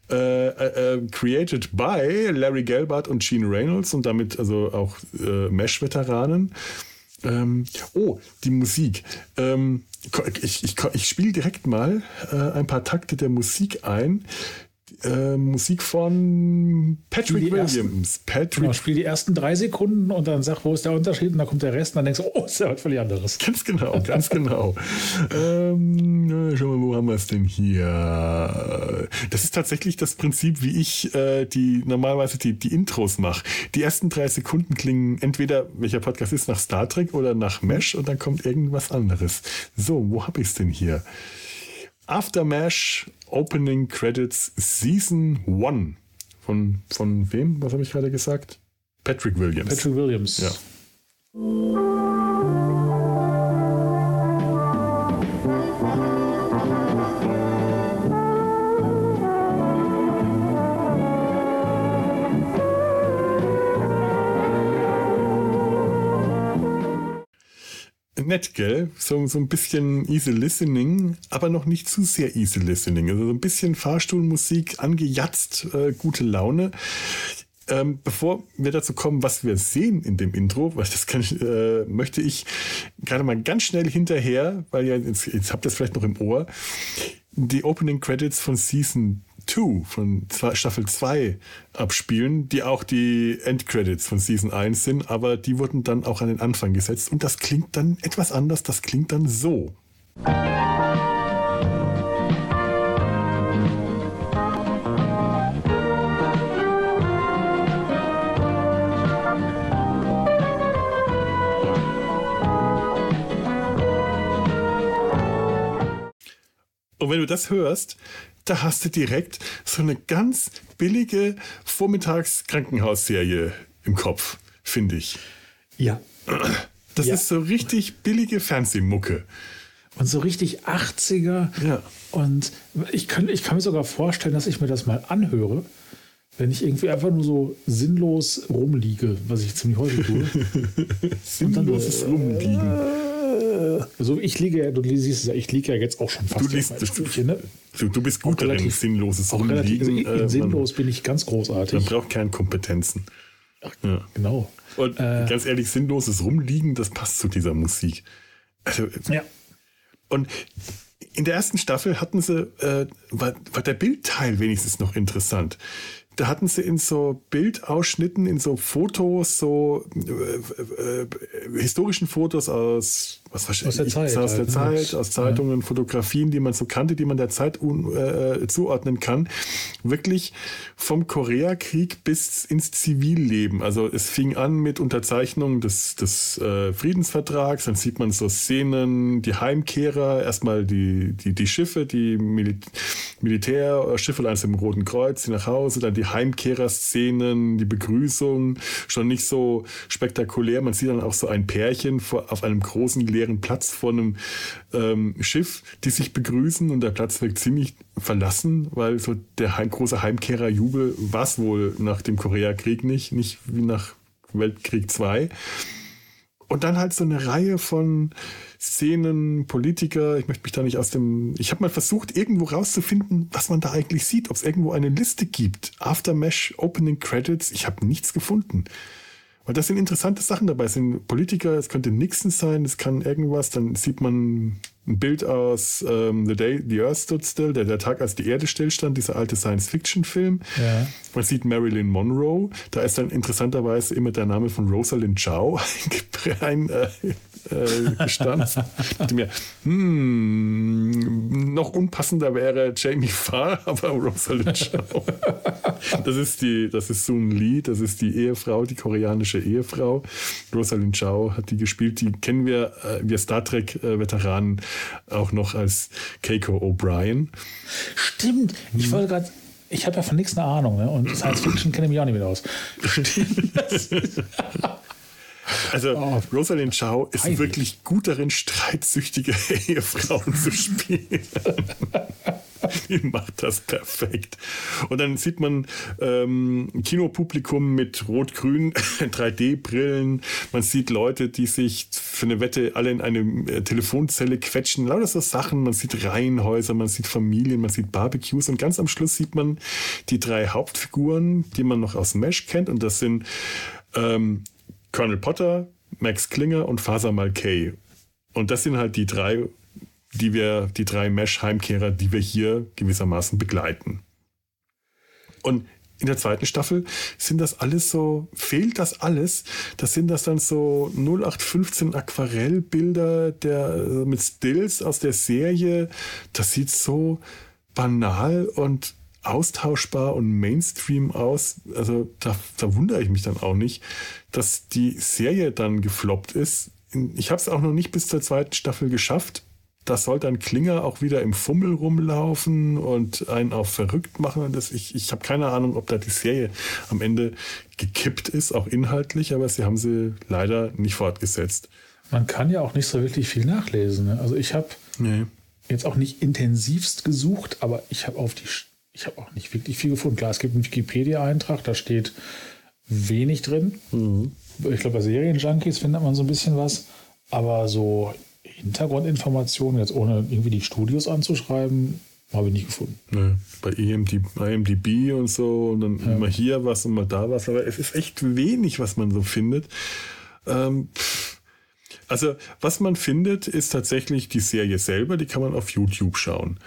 [SPEAKER 1] Äh, äh, äh, created by Larry Gelbart und Gene Reynolds und damit also auch äh, Mesh-Veteranen. Ähm, oh, die Musik. Ähm, ich ich, ich spiele direkt mal äh, ein paar Takte der Musik ein, äh, Musik von Patrick Williams.
[SPEAKER 2] Patrick. Genau, spiel die ersten drei Sekunden und dann sag, wo ist der Unterschied? Und dann kommt der Rest und dann denkst du, oh, ist ja was völlig anderes.
[SPEAKER 1] Ganz genau, ganz genau. ähm, schau mal, wo haben wir es denn hier? Das ist tatsächlich das Prinzip, wie ich äh, die normalerweise die, die Intros mache. Die ersten drei Sekunden klingen entweder, welcher Podcast ist, nach Star Trek oder nach Mesh und dann kommt irgendwas anderes. So, wo habe ich es denn hier? Aftermash Opening Credits Season 1. Von, von wem? Was habe ich gerade gesagt? Patrick Williams.
[SPEAKER 2] Patrick Williams.
[SPEAKER 1] Ja. Nett, gell? So, so ein bisschen easy listening, aber noch nicht zu sehr easy listening. Also so ein bisschen Fahrstuhlmusik, angejatzt, äh, gute Laune. Ähm, bevor wir dazu kommen, was wir sehen in dem Intro, weil das kann, äh, möchte ich gerade mal ganz schnell hinterher, weil ja, jetzt, jetzt habt ihr es vielleicht noch im Ohr, die Opening Credits von Season 2, von Staffel 2 abspielen, die auch die Endcredits von Season 1 sind, aber die wurden dann auch an den Anfang gesetzt und das klingt dann etwas anders, das klingt dann so. Und wenn du das hörst, da hast du direkt so eine ganz billige Vormittagskrankenhausserie im Kopf, finde ich.
[SPEAKER 2] Ja.
[SPEAKER 1] Das ja. ist so richtig billige Fernsehmucke.
[SPEAKER 2] Und so richtig 80er.
[SPEAKER 1] Ja.
[SPEAKER 2] Und ich kann, ich kann mir sogar vorstellen, dass ich mir das mal anhöre, wenn ich irgendwie einfach nur so sinnlos rumliege, was ich ziemlich häufig tue.
[SPEAKER 1] Sinnloses dann, Rumliegen. Äh,
[SPEAKER 2] also ich liege ja, du siehst es ja, ich liege ja jetzt auch schon fast
[SPEAKER 1] du liest, Stühlchen, ne? du, du, bist gut darin, sinnloses
[SPEAKER 2] auch relativ, also äh, sinnlos bin ich ganz großartig.
[SPEAKER 1] Man braucht Kernkompetenzen.
[SPEAKER 2] Ach, ja. Genau.
[SPEAKER 1] Und äh, ganz ehrlich, sinnloses Rumliegen, das passt zu dieser Musik. Also,
[SPEAKER 2] ja.
[SPEAKER 1] Und in der ersten Staffel hatten sie, äh, war, war der Bildteil wenigstens noch interessant da hatten sie in so Bildausschnitten, in so Fotos, so äh, äh, historischen Fotos aus, was
[SPEAKER 2] aus der Zeit,
[SPEAKER 1] aus, der halt, Zeit, aus Zeitungen, ja. Fotografien, die man so kannte, die man der Zeit un, äh, zuordnen kann, wirklich vom Koreakrieg bis ins Zivilleben. Also es fing an mit Unterzeichnung des, des äh, Friedensvertrags, dann sieht man so Szenen, die Heimkehrer, erstmal die, die, die Schiffe, die Mil Militärschiffe, eins im Roten Kreuz, die nach Hause, dann die Heimkehrer-Szenen, die Begrüßung, schon nicht so spektakulär. Man sieht dann auch so ein Pärchen vor, auf einem großen leeren Platz vor einem ähm, Schiff, die sich begrüßen und der Platz wirkt ziemlich verlassen, weil so der heim, große Heimkehrer-Jubel war es wohl nach dem Koreakrieg nicht, nicht wie nach Weltkrieg II. Und dann halt so eine Reihe von Szenen, Politiker. Ich möchte mich da nicht aus dem. Ich habe mal versucht, irgendwo rauszufinden, was man da eigentlich sieht, ob es irgendwo eine Liste gibt. Aftermesh, Opening Credits. Ich habe nichts gefunden. Weil das sind interessante Sachen dabei. Es sind Politiker, es könnte Nixon sein, es kann irgendwas. Dann sieht man ein Bild aus ähm, The Day the Earth Stood Still, der, der Tag, als die Erde stillstand, dieser alte Science-Fiction-Film.
[SPEAKER 2] Ja.
[SPEAKER 1] Man sieht Marilyn Monroe. Da ist dann interessanterweise immer der Name von Rosalind Chow ein, äh, äh, gestanzt. dachte mir, hm, noch unpassender wäre Jamie Farr, aber Rosalind Chow. das ist die, das ist Soon Lee, das ist die Ehefrau, die koreanische Ehefrau. Rosalind Chow hat die gespielt, die kennen wir, äh, wir Star Trek-Veteranen auch noch als Keiko O'Brien.
[SPEAKER 2] Stimmt, ich hm. wollte gerade ich habe ja von nichts eine Ahnung, ne? Und Science Fiction kenne ich mich auch nicht mehr aus.
[SPEAKER 1] Also oh, Rosalind Chow ist peinlich. wirklich gut darin, streitsüchtige Ehefrauen zu spielen. Die macht das perfekt. Und dann sieht man ähm, Kinopublikum mit rot-grün 3D-Brillen. Man sieht Leute, die sich für eine Wette alle in eine äh, Telefonzelle quetschen. Lauter so Sachen. Man sieht Reihenhäuser, man sieht Familien, man sieht Barbecues. Und ganz am Schluss sieht man die drei Hauptfiguren, die man noch aus Mesh kennt. Und das sind ähm, Colonel Potter, Max Klinger und Faser Malkay. Und das sind halt die drei, die wir, die drei Mesh-Heimkehrer, die wir hier gewissermaßen begleiten. Und in der zweiten Staffel sind das alles so, fehlt das alles. Das sind das dann so 0815 Aquarellbilder der, mit Stills aus der Serie. Das sieht so banal und austauschbar und Mainstream aus. Also da, da wundere ich mich dann auch nicht, dass die Serie dann gefloppt ist. Ich habe es auch noch nicht bis zur zweiten Staffel geschafft. Da soll dann Klinger auch wieder im Fummel rumlaufen und einen auch verrückt machen. Und das, ich ich habe keine Ahnung, ob da die Serie am Ende gekippt ist, auch inhaltlich, aber sie haben sie leider nicht fortgesetzt.
[SPEAKER 2] Man kann ja auch nicht so wirklich viel nachlesen. Ne? Also ich habe nee. jetzt auch nicht intensivst gesucht, aber ich habe auf die ich habe auch nicht wirklich viel gefunden. Klar, es gibt einen Wikipedia-Eintrag, da steht wenig drin. Mhm. Ich glaube, bei Serienjunkies findet man so ein bisschen was. Aber so Hintergrundinformationen, jetzt ohne irgendwie die Studios anzuschreiben, habe ich nicht gefunden.
[SPEAKER 1] Ne, bei IMDb, IMDb und so und dann ja. immer hier was und mal da was, aber es ist echt wenig, was man so findet. Ähm, also, was man findet, ist tatsächlich die Serie selber, die kann man auf YouTube schauen.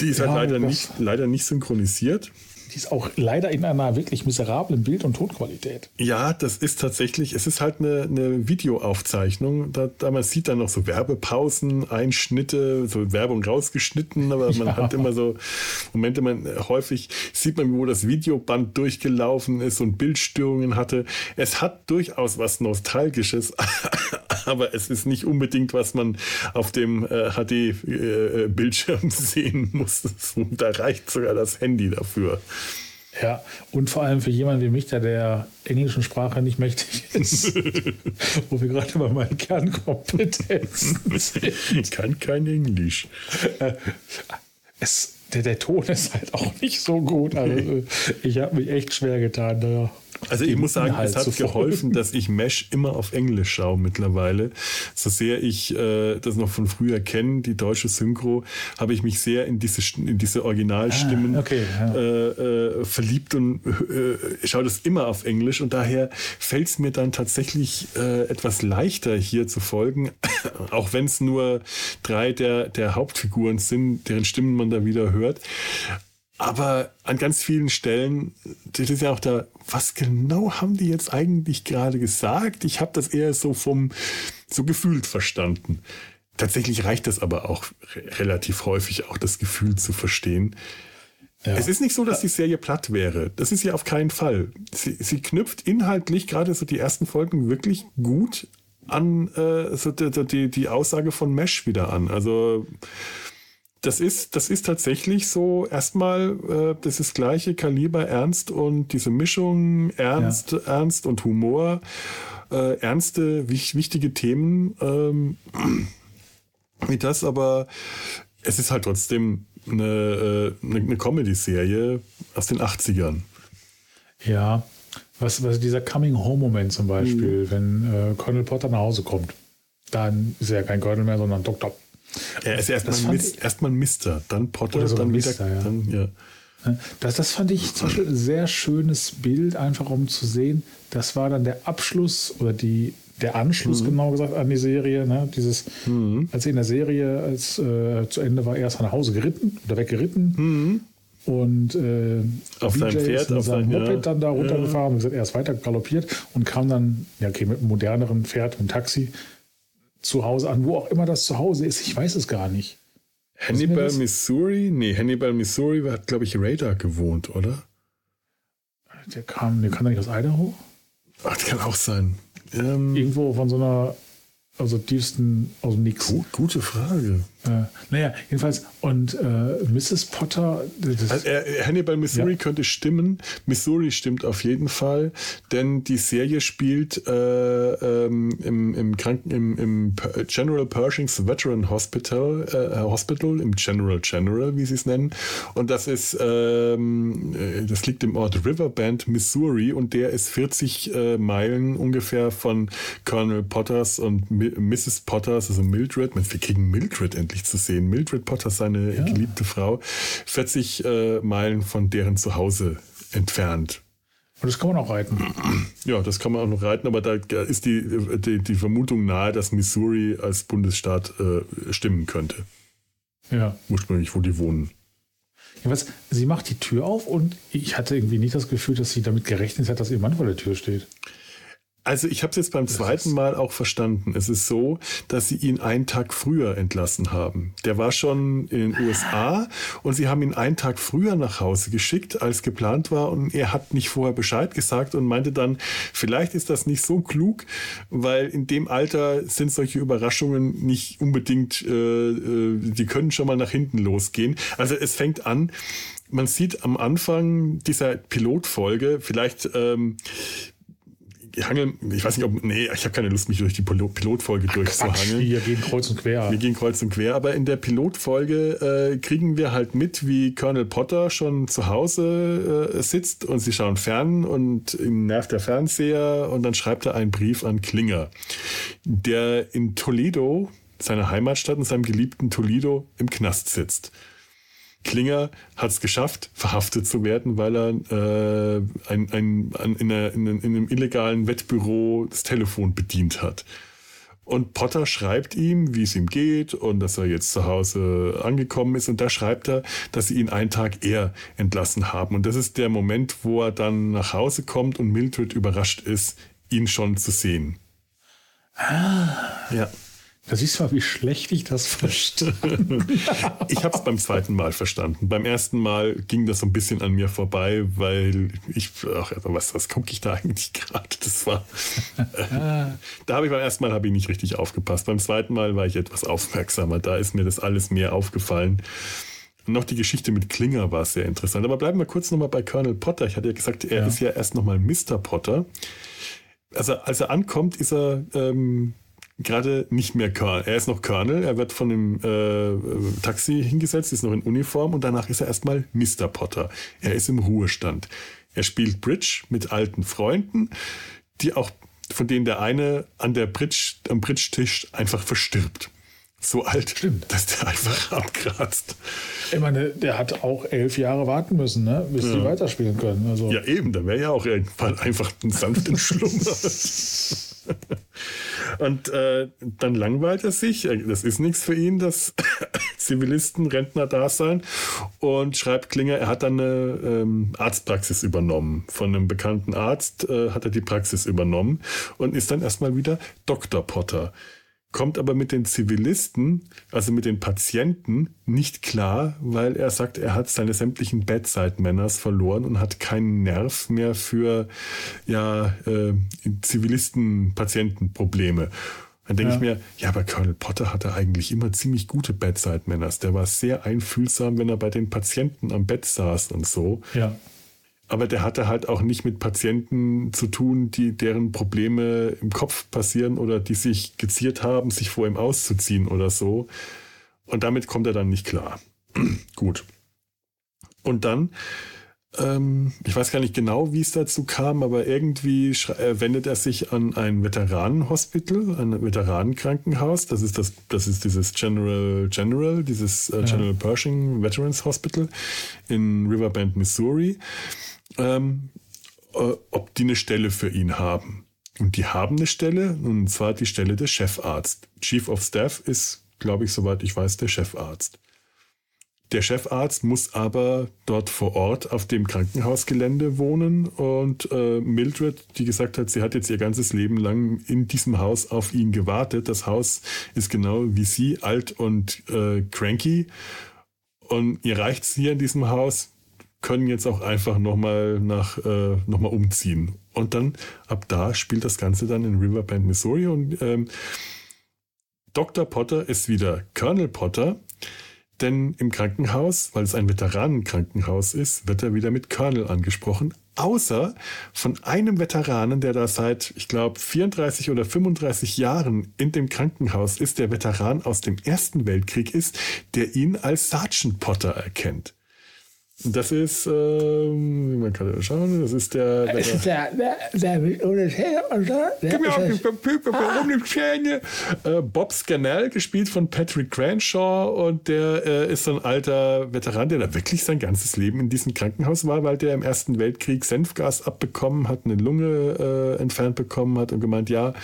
[SPEAKER 1] Die ist halt ja, halt leider nicht, leider nicht synchronisiert.
[SPEAKER 2] Die ist auch leider in einer wirklich miserablen Bild- und Tonqualität.
[SPEAKER 1] Ja, das ist tatsächlich, es ist halt eine, eine Videoaufzeichnung. Da, da, man sieht dann noch so Werbepausen, Einschnitte, so Werbung rausgeschnitten, aber man ja. hat immer so Momente, man häufig sieht man, wo das Videoband durchgelaufen ist und Bildstörungen hatte. Es hat durchaus was Nostalgisches, aber es ist nicht unbedingt, was man auf dem äh, HD-Bildschirm äh, sehen muss. Da reicht sogar das Handy dafür.
[SPEAKER 2] Ja, und vor allem für jemanden wie mich, der der englischen Sprache nicht mächtig ist, wo wir gerade bei meinen Kernkompetenzen
[SPEAKER 1] sind. Ich kann kein Englisch. Äh,
[SPEAKER 2] es, der, der Ton ist halt auch nicht so gut. Also, ich habe mich echt schwer getan. Da
[SPEAKER 1] also ich muss sagen, Inhalt es hat geholfen, dass ich Mesh immer auf Englisch schaue mittlerweile. So sehr ich äh, das noch von früher kenne, die deutsche Synchro, habe ich mich sehr in diese, in diese Originalstimmen ah, okay, ja. äh, äh, verliebt und äh, schaue das immer auf Englisch und daher fällt es mir dann tatsächlich äh, etwas leichter hier zu folgen, auch wenn es nur drei der, der Hauptfiguren sind, deren Stimmen man da wieder hört. Aber an ganz vielen Stellen, das ist ja auch da, was genau haben die jetzt eigentlich gerade gesagt? Ich habe das eher so vom, so gefühlt verstanden. Tatsächlich reicht das aber auch relativ häufig, auch das Gefühl zu verstehen. Ja. Es ist nicht so, dass die Serie platt wäre. Das ist ja auf keinen Fall. Sie, sie knüpft inhaltlich gerade so die ersten Folgen wirklich gut an äh, so die, die, die Aussage von Mesh wieder an. Also das ist, das ist tatsächlich so erstmal äh, das ist gleiche Kaliber Ernst und diese Mischung Ernst, ja. Ernst und Humor, äh, ernste, wich, wichtige Themen ähm, wie das, aber es ist halt trotzdem eine, äh, eine, eine Comedy-Serie aus den 80ern.
[SPEAKER 2] Ja, was, was dieser Coming-Home-Moment zum Beispiel, mhm. wenn äh, Colonel Potter nach Hause kommt, dann ist er ja kein Colonel mehr, sondern Dr.
[SPEAKER 1] Er ist erstmal Mis erst Mister, dann Potter,
[SPEAKER 2] Oder
[SPEAKER 1] dann
[SPEAKER 2] Mister, ja. Dann, ja. Das, das fand ich zum Beispiel ein sehr schönes Bild, einfach um zu sehen. Das war dann der Abschluss oder die, der Anschluss, mhm. genau gesagt, an die Serie. Ne? Dieses, mhm. als sie in der Serie als, äh, zu Ende war, erst nach Hause geritten oder weggeritten. Mhm. Und äh,
[SPEAKER 1] auf seinem Pferd,
[SPEAKER 2] auf seinem Moped ja. dann da runtergefahren. Ja. Er ist weiter galoppiert und kam dann, ja, okay, mit einem moderneren Pferd, einem Taxi, zu Hause an, wo auch immer das zu Hause ist. Ich weiß es gar nicht.
[SPEAKER 1] Hannibal, Missouri? Nee, Hannibal, Missouri hat, glaube ich, Radar gewohnt, oder?
[SPEAKER 2] Der kam, der kann doch nicht aus Idaho?
[SPEAKER 1] Ach, das kann auch sein.
[SPEAKER 2] Ähm, Irgendwo von so einer also tiefsten aus dem Nix.
[SPEAKER 1] Gut, gute Frage.
[SPEAKER 2] Äh, naja, jedenfalls, und äh, Mrs. Potter.
[SPEAKER 1] Also, äh, Hannibal, Missouri ja. könnte stimmen. Missouri stimmt auf jeden Fall, denn die Serie spielt äh, ähm, im, im, Kranken, im, im General Pershing's Veteran Hospital, äh, Hospital, im General General, wie sie es nennen. Und das ist, ähm, äh, das liegt im Ort Riverbend, Missouri, und der ist 40 Meilen ungefähr von Colonel Potters und Mrs. Potters, also Mildred. Wir kriegen Mildred endlich zu sehen. Mildred Potter, seine ja. geliebte Frau, 40 äh, Meilen von deren Zuhause entfernt.
[SPEAKER 2] Und das kann man auch reiten.
[SPEAKER 1] Ja, das kann man auch noch reiten, aber da ist die, die, die Vermutung nahe, dass Missouri als Bundesstaat äh, stimmen könnte.
[SPEAKER 2] Ja.
[SPEAKER 1] Ursprünglich, wo die wohnen.
[SPEAKER 2] Jedenfalls, sie macht die Tür auf und ich hatte irgendwie nicht das Gefühl, dass sie damit gerechnet hat, dass ihr Mann vor der Tür steht.
[SPEAKER 1] Also ich habe es jetzt beim zweiten Mal auch verstanden. Es ist so, dass sie ihn einen Tag früher entlassen haben. Der war schon in den USA und sie haben ihn einen Tag früher nach Hause geschickt, als geplant war. Und er hat nicht vorher Bescheid gesagt und meinte dann, vielleicht ist das nicht so klug, weil in dem Alter sind solche Überraschungen nicht unbedingt, äh, äh die können schon mal nach hinten losgehen. Also es fängt an, man sieht am Anfang dieser Pilotfolge, vielleicht ähm, hangel, ich weiß nicht, ob, nee, ich habe keine Lust, mich durch die Pilotfolge durchzuhangeln.
[SPEAKER 2] Wir gehen kreuz und quer.
[SPEAKER 1] Wir gehen kreuz und quer, aber in der Pilotfolge äh, kriegen wir halt mit, wie Colonel Potter schon zu Hause äh, sitzt und sie schauen fern und ihm nervt der Fernseher und dann schreibt er einen Brief an Klinger, der in Toledo, seiner Heimatstadt, in seinem geliebten Toledo, im Knast sitzt. Klinger hat es geschafft, verhaftet zu werden, weil er äh, ein, ein, ein, in, einer, in, in, einem illegalen Wettbüro das Telefon bedient hat. Und Potter schreibt ihm, wie es ihm geht und dass er jetzt zu Hause angekommen ist. Und da schreibt er, dass sie ihn einen Tag eher entlassen haben. Und das ist der Moment, wo er dann nach Hause kommt und Mildred überrascht ist, ihn schon zu sehen.
[SPEAKER 2] Ah. Ja. Da siehst du mal, wie schlecht ich das verstehe.
[SPEAKER 1] ich habe es beim zweiten Mal verstanden. Beim ersten Mal ging das so ein bisschen an mir vorbei, weil ich, ach, was, was gucke ich da eigentlich gerade? Das war, äh, da habe ich beim ersten Mal habe ich nicht richtig aufgepasst. Beim zweiten Mal war ich etwas aufmerksamer. Da ist mir das alles mehr aufgefallen. Und noch die Geschichte mit Klinger war sehr interessant. Aber bleiben wir kurz nochmal bei Colonel Potter. Ich hatte ja gesagt, er ja. ist ja erst nochmal Mr. Potter. Also als er ankommt, ist er ähm, gerade nicht mehr Colonel. Er ist noch Colonel, er wird von dem äh, Taxi hingesetzt, ist noch in Uniform und danach ist er erstmal Mr. Potter. Er ist im Ruhestand. Er spielt Bridge mit alten Freunden, die auch, von denen der eine an der Bridge, am Bridge-Tisch einfach verstirbt. So alt, Stimmt. dass der einfach abkratzt.
[SPEAKER 2] Ich meine, der hat auch elf Jahre warten müssen, ne? bis ja. die weiterspielen können. Also.
[SPEAKER 1] Ja, eben, da wäre ja auch irgendwann einfach ein sanften Schlummer. Und äh, dann langweilt er sich. Das ist nichts für ihn, dass Zivilisten, Rentner da sein. Und schreibt Klinger, er hat dann eine ähm, Arztpraxis übernommen. Von einem bekannten Arzt äh, hat er die Praxis übernommen und ist dann erstmal wieder Dr. Potter kommt aber mit den Zivilisten, also mit den Patienten, nicht klar, weil er sagt, er hat seine sämtlichen Bedside-Manners verloren und hat keinen Nerv mehr für ja, äh, Zivilisten-Patienten-Probleme. Dann denke ja. ich mir, ja, aber Colonel Potter hatte eigentlich immer ziemlich gute Bedside-Manners. Der war sehr einfühlsam, wenn er bei den Patienten am Bett saß und so.
[SPEAKER 2] Ja
[SPEAKER 1] aber der hatte halt auch nicht mit Patienten zu tun, die deren Probleme im Kopf passieren oder die sich geziert haben, sich vor ihm auszuziehen oder so. Und damit kommt er dann nicht klar. Gut. Und dann, ähm, ich weiß gar nicht genau, wie es dazu kam, aber irgendwie äh, wendet er sich an ein Veteranenhospital, ein Veteranenkrankenhaus. Das ist das, das ist dieses General General, dieses äh, General ja. Pershing Veterans Hospital in Riverbend, Missouri ähm, äh, ob die eine Stelle für ihn haben. Und die haben eine Stelle, und zwar die Stelle des Chefarzt. Chief of Staff ist, glaube ich, soweit ich weiß, der Chefarzt. Der Chefarzt muss aber dort vor Ort auf dem Krankenhausgelände wohnen und äh, Mildred, die gesagt hat, sie hat jetzt ihr ganzes Leben lang in diesem Haus auf ihn gewartet. Das Haus ist genau wie sie, alt und äh, cranky. Und ihr reicht es hier in diesem Haus, können jetzt auch einfach nochmal nach äh, noch umziehen. Und dann ab da spielt das Ganze dann in Riverbend, Missouri. Und ähm, Dr. Potter ist wieder Colonel Potter, denn im Krankenhaus, weil es ein Veteranenkrankenhaus ist, wird er wieder mit Colonel angesprochen. Außer von einem Veteranen, der da seit, ich glaube, 34 oder 35 Jahren in dem Krankenhaus ist, der Veteran aus dem Ersten Weltkrieg ist, der ihn als Sergeant Potter erkennt. Das ist, ähm, man kann ja schauen, das ist der. Der, der, der, der, der ohne Zähne und so. Gib mir auf die Papier, warum die Zähne? Äh, Bob Scannell, gespielt von Patrick Cranshaw, und der äh, ist so ein alter Veteran, der da wirklich sein ganzes Leben in diesem Krankenhaus war, weil der im Ersten Weltkrieg Senfgas abbekommen hat, eine Lunge äh, entfernt bekommen hat und gemeint, ja,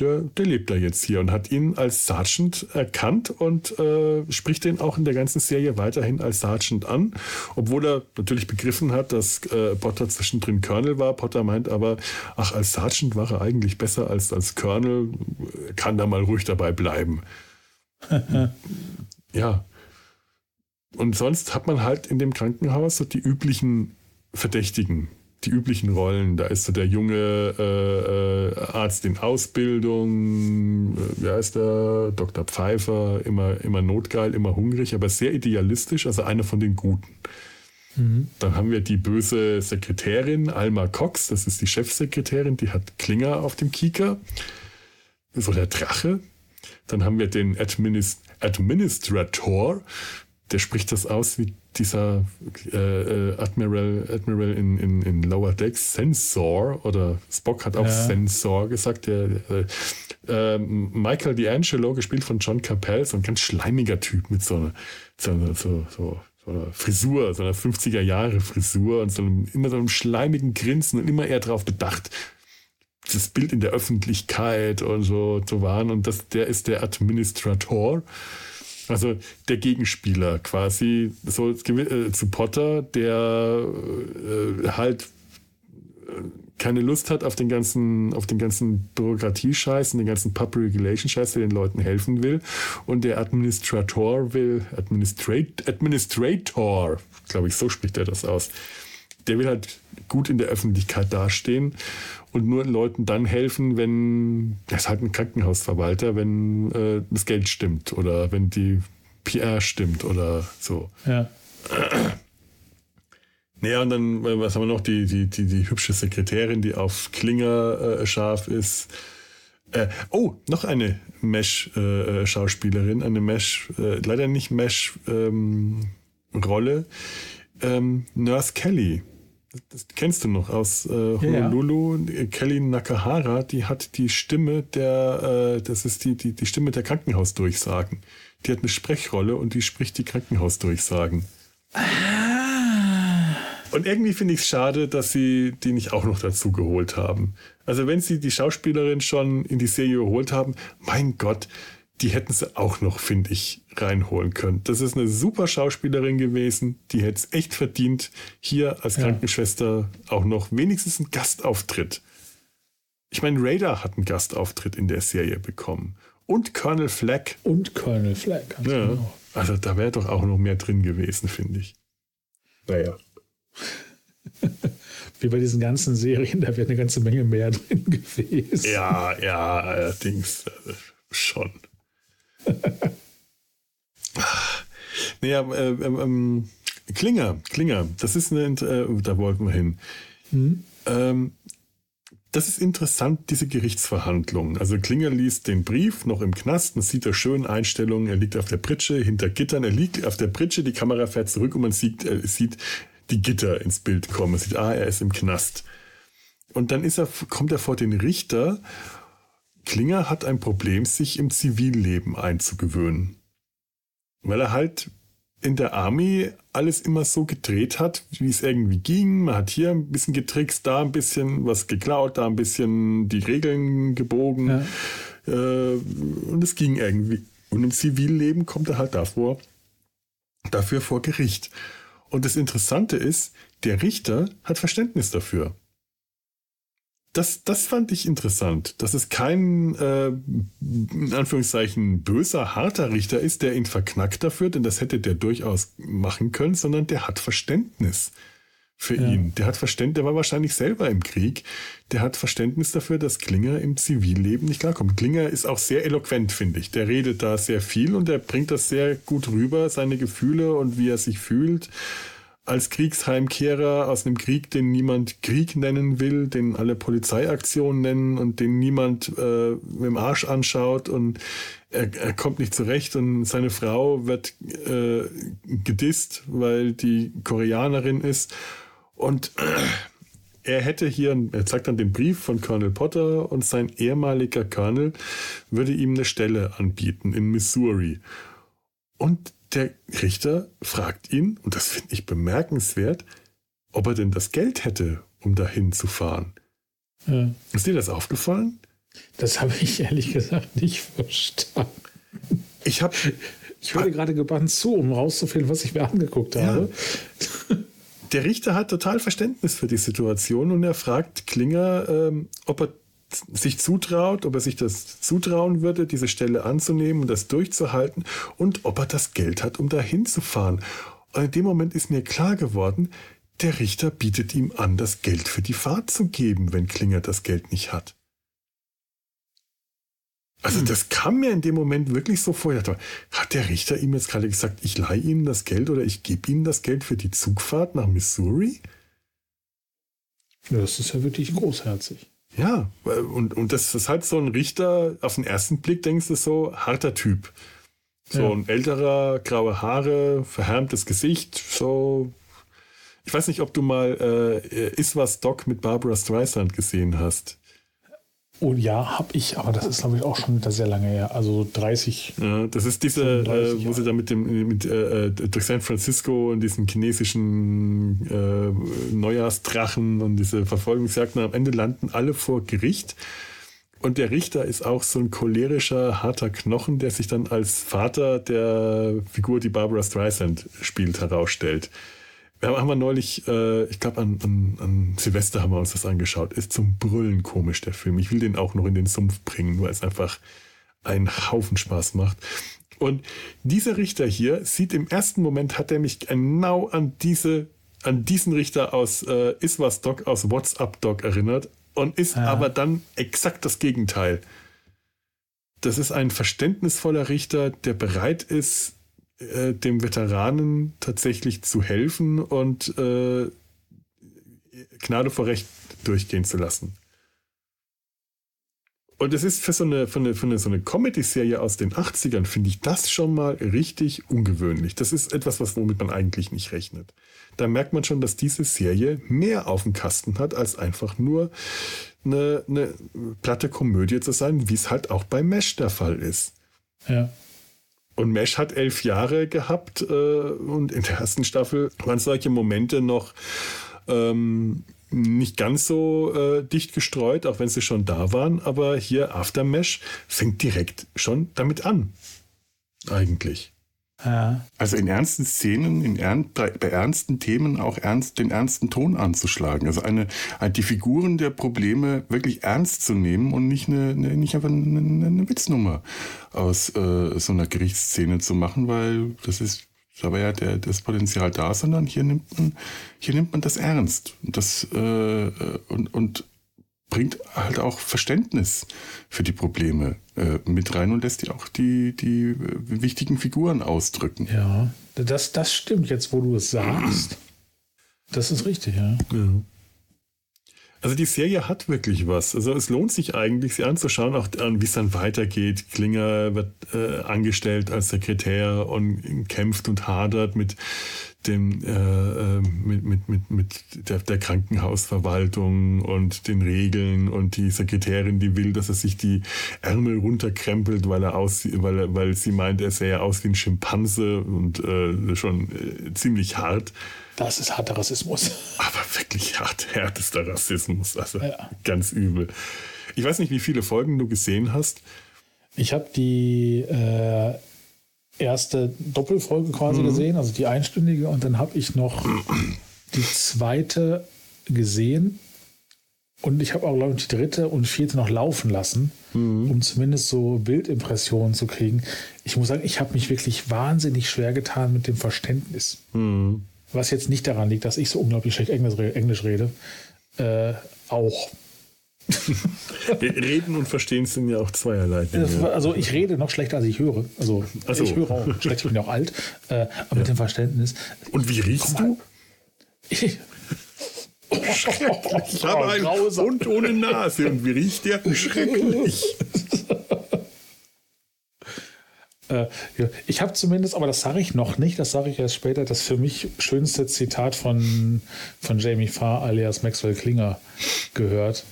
[SPEAKER 1] der, der lebt da jetzt hier und hat ihn als Sergeant erkannt und äh, spricht den auch in der ganzen Serie weiterhin als Sergeant an, obwohl er natürlich begriffen hat, dass äh, Potter zwischendrin Colonel war. Potter meint aber, ach, als Sergeant war er eigentlich besser als als Colonel, kann da mal ruhig dabei bleiben. ja. Und sonst hat man halt in dem Krankenhaus so die üblichen Verdächtigen die üblichen Rollen. Da ist so der junge äh, äh, Arzt in Ausbildung, äh, wie heißt der? Dr. Pfeiffer, immer, immer notgeil, immer hungrig, aber sehr idealistisch, also einer von den Guten. Mhm. Dann haben wir die böse Sekretärin Alma Cox, das ist die Chefsekretärin, die hat Klinger auf dem Kieker. So der Drache. Dann haben wir den Administ Administrator, der spricht das aus wie dieser äh, äh, Admiral, Admiral in, in, in Lower Decks, Sensor, oder Spock hat auch ja. Sensor gesagt, der äh, äh, Michael D'Angelo, gespielt von John Capel, so ein ganz schleimiger Typ mit so einer, so, so, so, so einer Frisur, so einer 50er Jahre Frisur und so einem, immer so einem schleimigen Grinsen und immer eher darauf bedacht, das Bild in der Öffentlichkeit und so zu wahren. Und das, der ist der Administrator. Also der Gegenspieler quasi, so äh, zu Potter, der äh, halt äh, keine Lust hat auf den ganzen, auf den ganzen Bürokratiescheiß und den ganzen Pub Regulation Scheiß, der den Leuten helfen will. Und der Administrator will, Administrate, Administrator, glaube ich, so spricht er das aus. Der will halt gut in der Öffentlichkeit dastehen und nur Leuten dann helfen, wenn, er ist halt ein Krankenhausverwalter, wenn äh, das Geld stimmt oder wenn die PR stimmt oder so.
[SPEAKER 2] Ja.
[SPEAKER 1] Naja, und dann, äh, was haben wir noch? Die, die, die, die hübsche Sekretärin, die auf Klinger äh, scharf ist. Äh, oh, noch eine Mesh-Schauspielerin, äh, eine Mesh, äh, leider nicht Mesh-Rolle. Ähm, Nurse Kelly das kennst du noch aus äh, Honolulu. Ja. Kelly Nakahara, die hat die Stimme der, äh, das ist die, die, die Stimme der Krankenhausdurchsagen. Die hat eine Sprechrolle und die spricht die Krankenhausdurchsagen. Ah. Und irgendwie finde ich es schade, dass sie die nicht auch noch dazu geholt haben. Also wenn sie die Schauspielerin schon in die Serie geholt haben, mein Gott, die hätten sie auch noch, finde ich, reinholen können. Das ist eine super Schauspielerin gewesen, die hätte es echt verdient, hier als ja. Krankenschwester auch noch wenigstens einen Gastauftritt. Ich meine, Raider hat einen Gastauftritt in der Serie bekommen. Und Colonel Fleck.
[SPEAKER 2] Und Colonel Fleck.
[SPEAKER 1] Also, ja. Genau. also da wäre doch auch noch mehr drin gewesen, finde ich. Naja.
[SPEAKER 2] Wie bei diesen ganzen Serien, da wäre eine ganze Menge mehr drin gewesen.
[SPEAKER 1] Ja, ja, allerdings äh, schon. naja, äh, ähm, ähm, Klinger, Klinger, das ist eine, äh, da wollten wir hin. Mhm. Ähm, das ist interessant, diese Gerichtsverhandlung. Also Klinger liest den Brief noch im Knast, man sieht da schön Einstellungen, er liegt auf der Pritsche, hinter Gittern, er liegt auf der Pritsche, die Kamera fährt zurück und man sieht, er sieht die Gitter ins Bild kommen. Man sieht, ah, er ist im Knast. Und dann ist er, kommt er vor den Richter Klinger hat ein Problem, sich im Zivilleben einzugewöhnen. Weil er halt in der Army alles immer so gedreht hat, wie es irgendwie ging. Man hat hier ein bisschen getrickst, da ein bisschen was geklaut, da ein bisschen die Regeln gebogen. Ja. Äh, und es ging irgendwie. Und im Zivilleben kommt er halt davor, dafür vor Gericht. Und das Interessante ist, der Richter hat Verständnis dafür das, das fand ich interessant, dass es kein, äh, in Anführungszeichen, böser, harter Richter ist, der ihn verknackt dafür, denn das hätte der durchaus machen können, sondern der hat Verständnis für ja. ihn. Der hat Verständnis, der war wahrscheinlich selber im Krieg. Der hat Verständnis dafür, dass Klinger im Zivilleben nicht klarkommt. Klinger ist auch sehr eloquent, finde ich. Der redet da sehr viel und der bringt das sehr gut rüber, seine Gefühle und wie er sich fühlt als Kriegsheimkehrer aus einem Krieg, den niemand Krieg nennen will, den alle Polizeiaktionen nennen und den niemand äh, mit dem Arsch anschaut und er, er kommt nicht zurecht und seine Frau wird äh, gedisst, weil die Koreanerin ist und er hätte hier, er zeigt dann den Brief von Colonel Potter und sein ehemaliger Colonel würde ihm eine Stelle anbieten in Missouri. Und der Richter fragt ihn, und das finde ich bemerkenswert, ob er denn das Geld hätte, um dahin zu fahren. Ja. Ist dir das aufgefallen?
[SPEAKER 2] Das habe ich ehrlich gesagt nicht verstanden.
[SPEAKER 1] Ich habe.
[SPEAKER 2] Ich höre gerade gebannt zu, um rauszufinden, was ich mir angeguckt habe.
[SPEAKER 1] Ja. Der Richter hat total Verständnis für die Situation und er fragt Klinger, ähm, ob er sich zutraut, ob er sich das zutrauen würde, diese Stelle anzunehmen und das durchzuhalten und ob er das Geld hat, um dahin zu fahren. Und in dem Moment ist mir klar geworden, der Richter bietet ihm an, das Geld für die Fahrt zu geben, wenn Klinger das Geld nicht hat. Also hm. das kam mir in dem Moment wirklich so vor. Dachte, hat der Richter ihm jetzt gerade gesagt, ich leihe Ihnen das Geld oder ich gebe Ihnen das Geld für die Zugfahrt nach Missouri?
[SPEAKER 2] Ja, das ist ja wirklich großherzig.
[SPEAKER 1] Ja, und, und das ist halt so ein Richter, auf den ersten Blick denkst du so, harter Typ. So ja. ein älterer, graue Haare, verhärmtes Gesicht, so. Ich weiß nicht, ob du mal äh, Is was Doc mit Barbara Streisand gesehen hast.
[SPEAKER 2] Oh ja, habe ich, aber das ist, glaube ich, auch schon wieder sehr lange her. Also 30.
[SPEAKER 1] Ja, das ist diese, äh, wo sie da mit dem, mit, äh, durch San Francisco und diesen chinesischen äh, Neujahrsdrachen und diese Verfolgungsjagden am Ende landen alle vor Gericht. Und der Richter ist auch so ein cholerischer, harter Knochen, der sich dann als Vater der Figur, die Barbara Streisand spielt, herausstellt. Wir haben wir neulich, äh, ich glaube an, an, an, Silvester haben wir uns das angeschaut. Ist zum Brüllen komisch, der Film. Ich will den auch noch in den Sumpf bringen, weil es einfach einen Haufen Spaß macht. Und dieser Richter hier sieht im ersten Moment, hat er mich genau an diese, an diesen Richter aus äh, Iswas Doc, aus WhatsApp Doc erinnert und ist ja. aber dann exakt das Gegenteil. Das ist ein verständnisvoller Richter, der bereit ist, äh, dem Veteranen tatsächlich zu helfen und äh, Gnade vor Recht durchgehen zu lassen. Und es ist für so eine, für eine, für eine, so eine Comedy-Serie aus den 80ern, finde ich das schon mal richtig ungewöhnlich. Das ist etwas, was, womit man eigentlich nicht rechnet. Da merkt man schon, dass diese Serie mehr auf dem Kasten hat, als einfach nur eine, eine platte Komödie zu sein, wie es halt auch bei Mesh der Fall ist.
[SPEAKER 2] Ja.
[SPEAKER 1] Und Mesh hat elf Jahre gehabt äh, und in der ersten Staffel waren solche Momente noch ähm, nicht ganz so äh, dicht gestreut, auch wenn sie schon da waren. Aber hier After Mesh fängt direkt schon damit an. Eigentlich.
[SPEAKER 3] Ja. Also in ernsten Szenen, in ern, bei, ernsten Themen auch ernst, den ernsten Ton anzuschlagen. Also eine, die Figuren der Probleme wirklich ernst zu nehmen und nicht, eine, nicht einfach eine, eine Witznummer aus äh, so einer Gerichtsszene zu machen, weil das ist, da war ja der, das Potenzial da, sondern hier nimmt man, hier nimmt man das ernst. Das äh, und, und bringt halt auch Verständnis für die Probleme äh, mit rein und lässt die auch die, die äh, wichtigen Figuren ausdrücken.
[SPEAKER 2] Ja, das, das stimmt jetzt, wo du es sagst. Das ist richtig, ja. ja.
[SPEAKER 1] Also die Serie hat wirklich was. Also es lohnt sich eigentlich, sie anzuschauen, auch an, wie es dann weitergeht. Klinger wird äh, angestellt als Sekretär und kämpft und hadert mit dem äh, äh, mit, mit, mit, mit der, der Krankenhausverwaltung und den Regeln und die Sekretärin, die will, dass er sich die Ärmel runterkrempelt, weil er aussieht, weil er, weil sie meint, er sähe aus wie ein Schimpanse und äh, schon äh, ziemlich hart.
[SPEAKER 2] Das ist harter Rassismus.
[SPEAKER 1] Aber wirklich hart, härtester Rassismus. Also ja. ganz übel. Ich weiß nicht, wie viele Folgen du gesehen hast.
[SPEAKER 2] Ich habe die äh, erste Doppelfolge quasi mhm. gesehen, also die einstündige, und dann habe ich noch die zweite gesehen. Und ich habe auch, glaube ich, die dritte und vierte noch laufen lassen, mhm. um zumindest so Bildimpressionen zu kriegen. Ich muss sagen, ich habe mich wirklich wahnsinnig schwer getan mit dem Verständnis. Mhm. Was jetzt nicht daran liegt, dass ich so unglaublich schlecht Englisch rede. Äh, auch.
[SPEAKER 1] Reden und Verstehen sind ja auch zweierlei. Dinge.
[SPEAKER 2] Also ich rede noch schlechter, als ich höre. Also so. ich höre auch schlecht, ich bin ja auch alt. Äh, aber ja. mit dem Verständnis.
[SPEAKER 1] Und wie riechst du? Ich, ich habe einen Hund ohne Nase. Und wie riecht der? Schrecklich.
[SPEAKER 2] Äh, ich habe zumindest, aber das sage ich noch nicht, das sage ich erst später, das für mich schönste Zitat von, von Jamie Farr alias Maxwell Klinger gehört.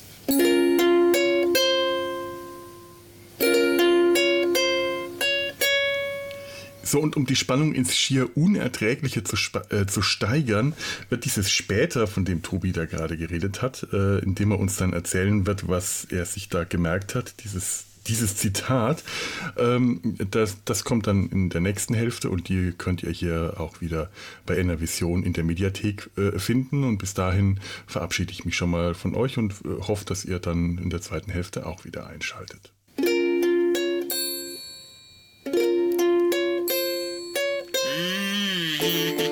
[SPEAKER 1] So, und um die Spannung ins schier Unerträgliche zu, äh, zu steigern, wird dieses später, von dem Tobi da gerade geredet hat, äh, indem er uns dann erzählen wird, was er sich da gemerkt hat, dieses dieses Zitat, ähm, das, das kommt dann in der nächsten Hälfte und die könnt ihr hier auch wieder bei Enervision in der Mediathek äh, finden. Und bis dahin verabschiede ich mich schon mal von euch und äh, hoffe, dass ihr dann in der zweiten Hälfte auch wieder einschaltet.
[SPEAKER 4] Yeah.